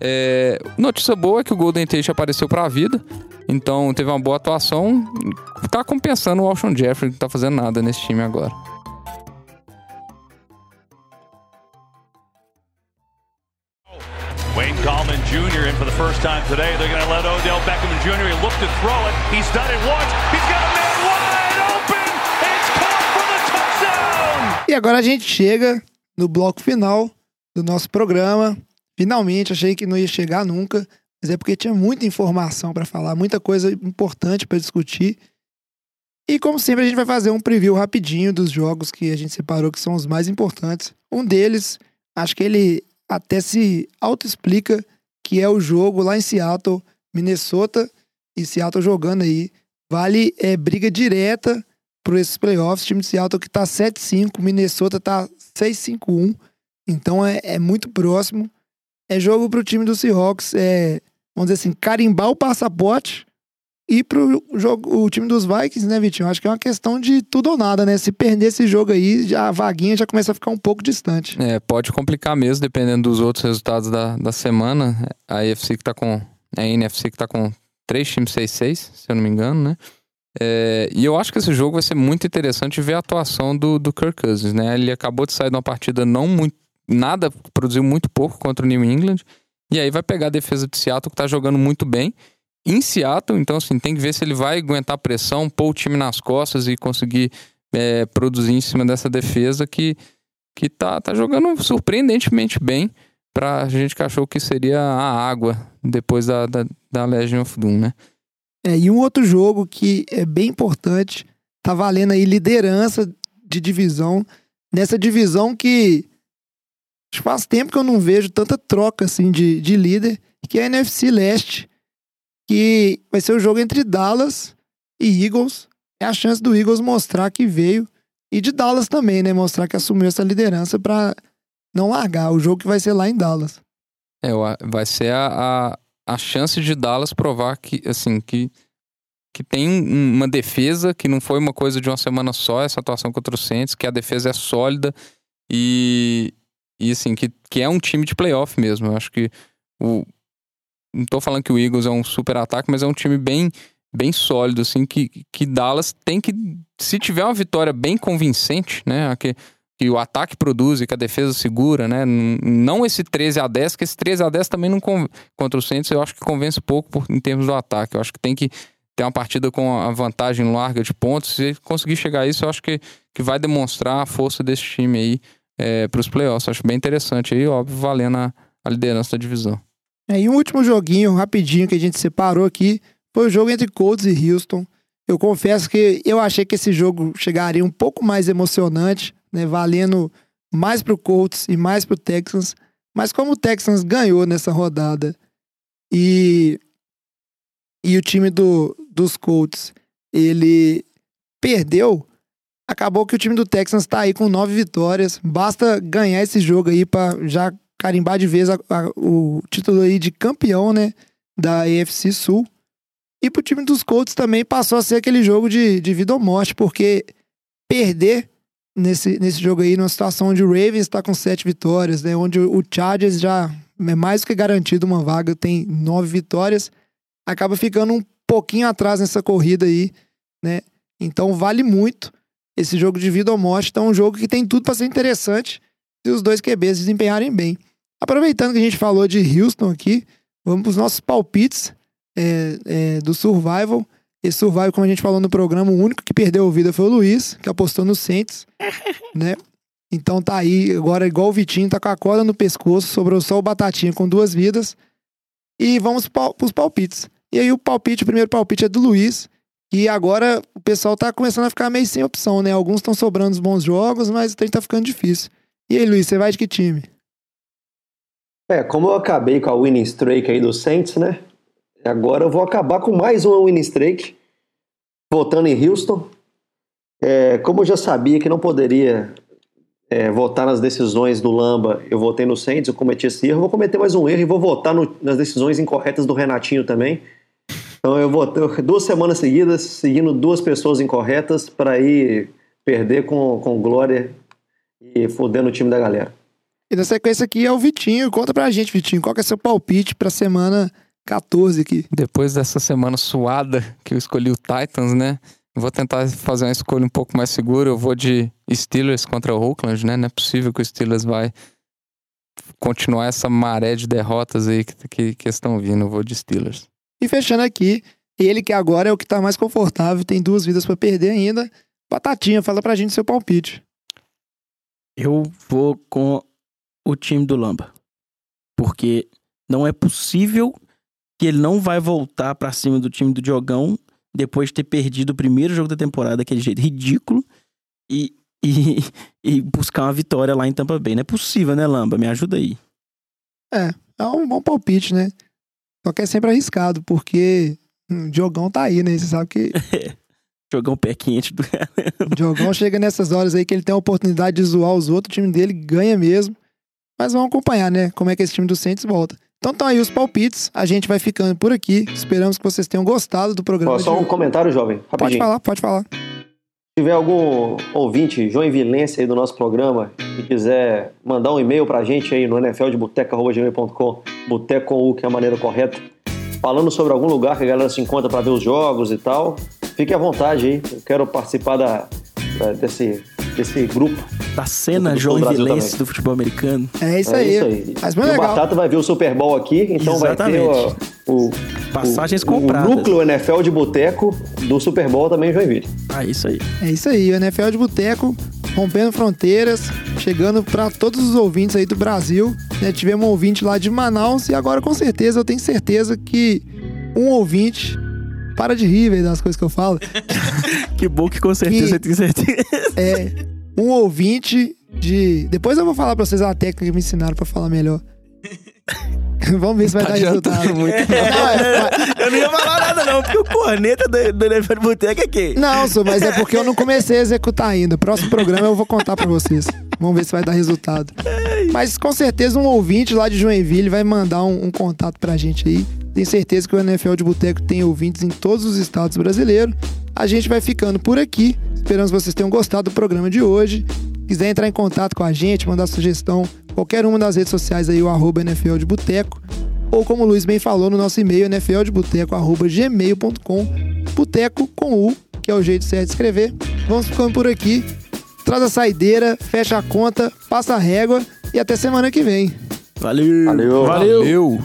É, notícia boa é que o Golden Tate apareceu para a vida. Então teve uma boa atuação. Tá compensando o Alshon Jeffrey, que não tá fazendo nada nesse time agora. Jr. in for the first time today. They're going to let Odell Beckham Jr. He to throw it. He's done it once. He's got a man wide open. It's caught for the touchdown. E agora a gente chega no bloco final do nosso programa. Finalmente, achei que não ia chegar nunca, mas é porque tinha muita informação para falar, muita coisa importante para discutir. E como sempre, a gente vai fazer um preview rapidinho dos jogos que a gente separou que são os mais importantes. Um deles, acho que ele até se auto-explica, que é o jogo lá em Seattle, Minnesota e Seattle jogando aí. Vale é briga direta para esses playoffs. O time de Seattle que tá 7-5, Minnesota tá 6-5-1. Então é, é muito próximo. É jogo pro time do Seahawks, é, vamos dizer assim, carimbar o passaporte e pro jogo, o time dos Vikings, né, Vitinho? Acho que é uma questão de tudo ou nada, né? Se perder esse jogo aí, a vaguinha já começa a ficar um pouco distante. É, pode complicar mesmo, dependendo dos outros resultados da, da semana. A AFC que tá com. A NFC que tá com três times 6-6, se eu não me engano, né? É, e eu acho que esse jogo vai ser muito interessante ver a atuação do, do Kirk Cousins, né? Ele acabou de sair de uma partida não muito. Nada, produziu muito pouco contra o New England. E aí vai pegar a defesa de Seattle, que tá jogando muito bem. Em Seattle, então assim, tem que ver se ele vai aguentar a pressão, pôr o time nas costas e conseguir é, produzir em cima dessa defesa que, que tá, tá jogando surpreendentemente bem pra gente que achou que seria a água depois da, da, da Legion of Doom, né? É, e um outro jogo que é bem importante, tá valendo aí liderança de divisão, nessa divisão que faz tempo que eu não vejo tanta troca assim de, de líder, que é a NFC Leste, que vai ser o jogo entre Dallas e Eagles. É a chance do Eagles mostrar que veio e de Dallas também, né? Mostrar que assumiu essa liderança para não largar o jogo que vai ser lá em Dallas. É, vai ser a, a, a chance de Dallas provar que, assim, que, que tem uma defesa, que não foi uma coisa de uma semana só, essa atuação contra o Saints, que a defesa é sólida e, e assim, que, que é um time de playoff mesmo. Eu acho que o. Não tô falando que o Eagles é um super ataque, mas é um time bem, bem sólido, assim, que, que Dallas tem que. Se tiver uma vitória bem convincente, né? Que, que o ataque produz e que a defesa segura, né? Não esse 13 a 10, que esse 13 a 10 também não contra o Saints, eu acho que convence pouco por, em termos do ataque. Eu acho que tem que ter uma partida com a vantagem larga de pontos. Se conseguir chegar a isso, eu acho que, que vai demonstrar a força desse time aí é, para os playoffs. Acho bem interessante aí, óbvio, valendo a, a liderança da divisão. É, e um último joguinho, rapidinho, que a gente separou aqui, foi o jogo entre Colts e Houston. Eu confesso que eu achei que esse jogo chegaria um pouco mais emocionante, né, valendo mais pro Colts e mais pro Texans. Mas como o Texans ganhou nessa rodada e, e o time do, dos Colts ele perdeu, acabou que o time do Texans tá aí com nove vitórias. Basta ganhar esse jogo aí para já carimbar de vez a, a, o título aí de campeão, né? Da AFC Sul. E pro time dos Colts também passou a ser aquele jogo de, de vida ou morte, porque perder nesse, nesse jogo aí, numa situação onde o Ravens está com sete vitórias, né? Onde o Chargers já é mais do que garantido uma vaga, tem nove vitórias, acaba ficando um pouquinho atrás nessa corrida aí, né? Então vale muito esse jogo de vida ou morte. Então é um jogo que tem tudo para ser interessante se os dois QBs desempenharem bem. Aproveitando que a gente falou de Houston aqui, vamos para os nossos palpites. é, é, do Survival. Esse Survival, como a gente falou no programa, o único que perdeu a vida foi o Luiz, que apostou no Saints, né? Então tá aí, agora igual o Vitinho, tá com a corda no pescoço, sobrou só o Batatinha com duas vidas. E vamos pau- pros palpites. E aí o palpite, o primeiro palpite é do Luiz, que agora o pessoal tá começando a ficar meio sem opção, né? Alguns estão sobrando os bons jogos, mas o trem tá ficando difícil. E aí, Luiz, você vai de que time? É, como eu acabei com a winning streak aí do Saints, né? Agora eu vou acabar com mais uma winning streak, votando em Houston. É, como eu já sabia que não poderia é, votar nas decisões do Lamba, eu votei no Saints, eu cometi esse erro, vou cometer mais um erro e vou votar no- nas decisões incorretas do Renatinho também. Então eu votei duas semanas seguidas, seguindo duas pessoas incorretas para ir perder com, com glória e fodendo o time da galera. E na sequência aqui é o Vitinho. Conta pra gente, Vitinho, qual que é seu palpite pra semana 14 aqui? Depois dessa semana suada que eu escolhi o Titans, né? Vou tentar fazer uma escolha um pouco mais segura. Eu vou de Steelers contra o Oakland, né? Não é possível que o Steelers vai continuar essa maré de derrotas aí que, que, que estão vindo. Eu vou de Steelers. E fechando aqui, ele que agora é o que tá mais confortável, tem duas vidas pra perder ainda. Batatinha, fala pra gente seu palpite. Eu vou com o time do Lamba. Porque não é possível que ele não vai voltar pra cima do time do Diogão depois de ter perdido o primeiro jogo da temporada daquele jeito ridículo e, e, e buscar uma vitória lá em Tampa Bay. Não é possível, né, Lamba? Me ajuda aí. É um bom palpite, né? Só que é sempre arriscado, porque hum, o Diogão tá aí, né? Você sabe que um pé quente do o Diogão chega nessas horas aí que ele tem a oportunidade de zoar os outros, o time dele ganha mesmo. Mas vamos acompanhar, né? Como é que esse time do Saints volta. Então estão aí os palpites, a gente vai ficando por aqui. Esperamos que vocês tenham gostado do programa. Ó, de só um hoje. comentário, jovem, Pode rapidinho. falar, pode falar. Se tiver algum ouvinte joinvilense aí do nosso programa e quiser mandar um e-mail pra gente aí no nfldeboteco.gmail.com, boteco que é a maneira correta, falando sobre algum lugar que a galera se encontra pra ver os jogos e tal, fique à vontade aí. Eu quero participar da, da- desse, desse grupo. da cena joinvilense do futebol americano. É isso é aí. isso aí. Mas E muito o legal. Batata vai ver o Super Bowl aqui, então vai ter Exatamente. o, o, Passagens o, compradas. o núcleo NFL de boteco do Super Bowl também em Joinville. Ah, isso aí. É isso aí, o NFL de Boteco, rompendo fronteiras, chegando para todos os ouvintes aí do Brasil. né? Tivemos um ouvinte lá de Manaus e agora com certeza, eu tenho certeza que um ouvinte. Para de rir, velho, das coisas que eu falo. Que bom que com certeza Que- você tem certeza. É um ouvinte de. Depois eu vou falar pra vocês a técnica que me ensinaram pra falar melhor. Vamos ver se vai Tá dar resultado. muito. Não, é- Eu não ia falar nada, não, porque o corneta do, do NFL de Boteco é quem? Não, só, mas é porque eu não comecei a executar ainda. Próximo programa eu vou contar pra vocês. Vamos ver se vai dar resultado. Mas com certeza um ouvinte lá de Joinville vai mandar um, um contato pra gente aí. Tenho certeza que o NFL de Boteco tem ouvintes em todos os estados brasileiros. A gente vai ficando por aqui. Esperamos que vocês tenham gostado do programa de hoje. Quiser entrar em contato com a gente, mandar sugestão, qualquer uma das redes sociais aí, o arroba NFL de Boteco. Ou como o Luiz bem falou no nosso e-mail, nfldeboteco.gmail.com Boteco com U, que é o jeito certo de escrever. Vamos ficando por aqui. Traz a saideira, fecha a conta, passa a régua e até semana que vem. Valeu. Valeu. Valeu.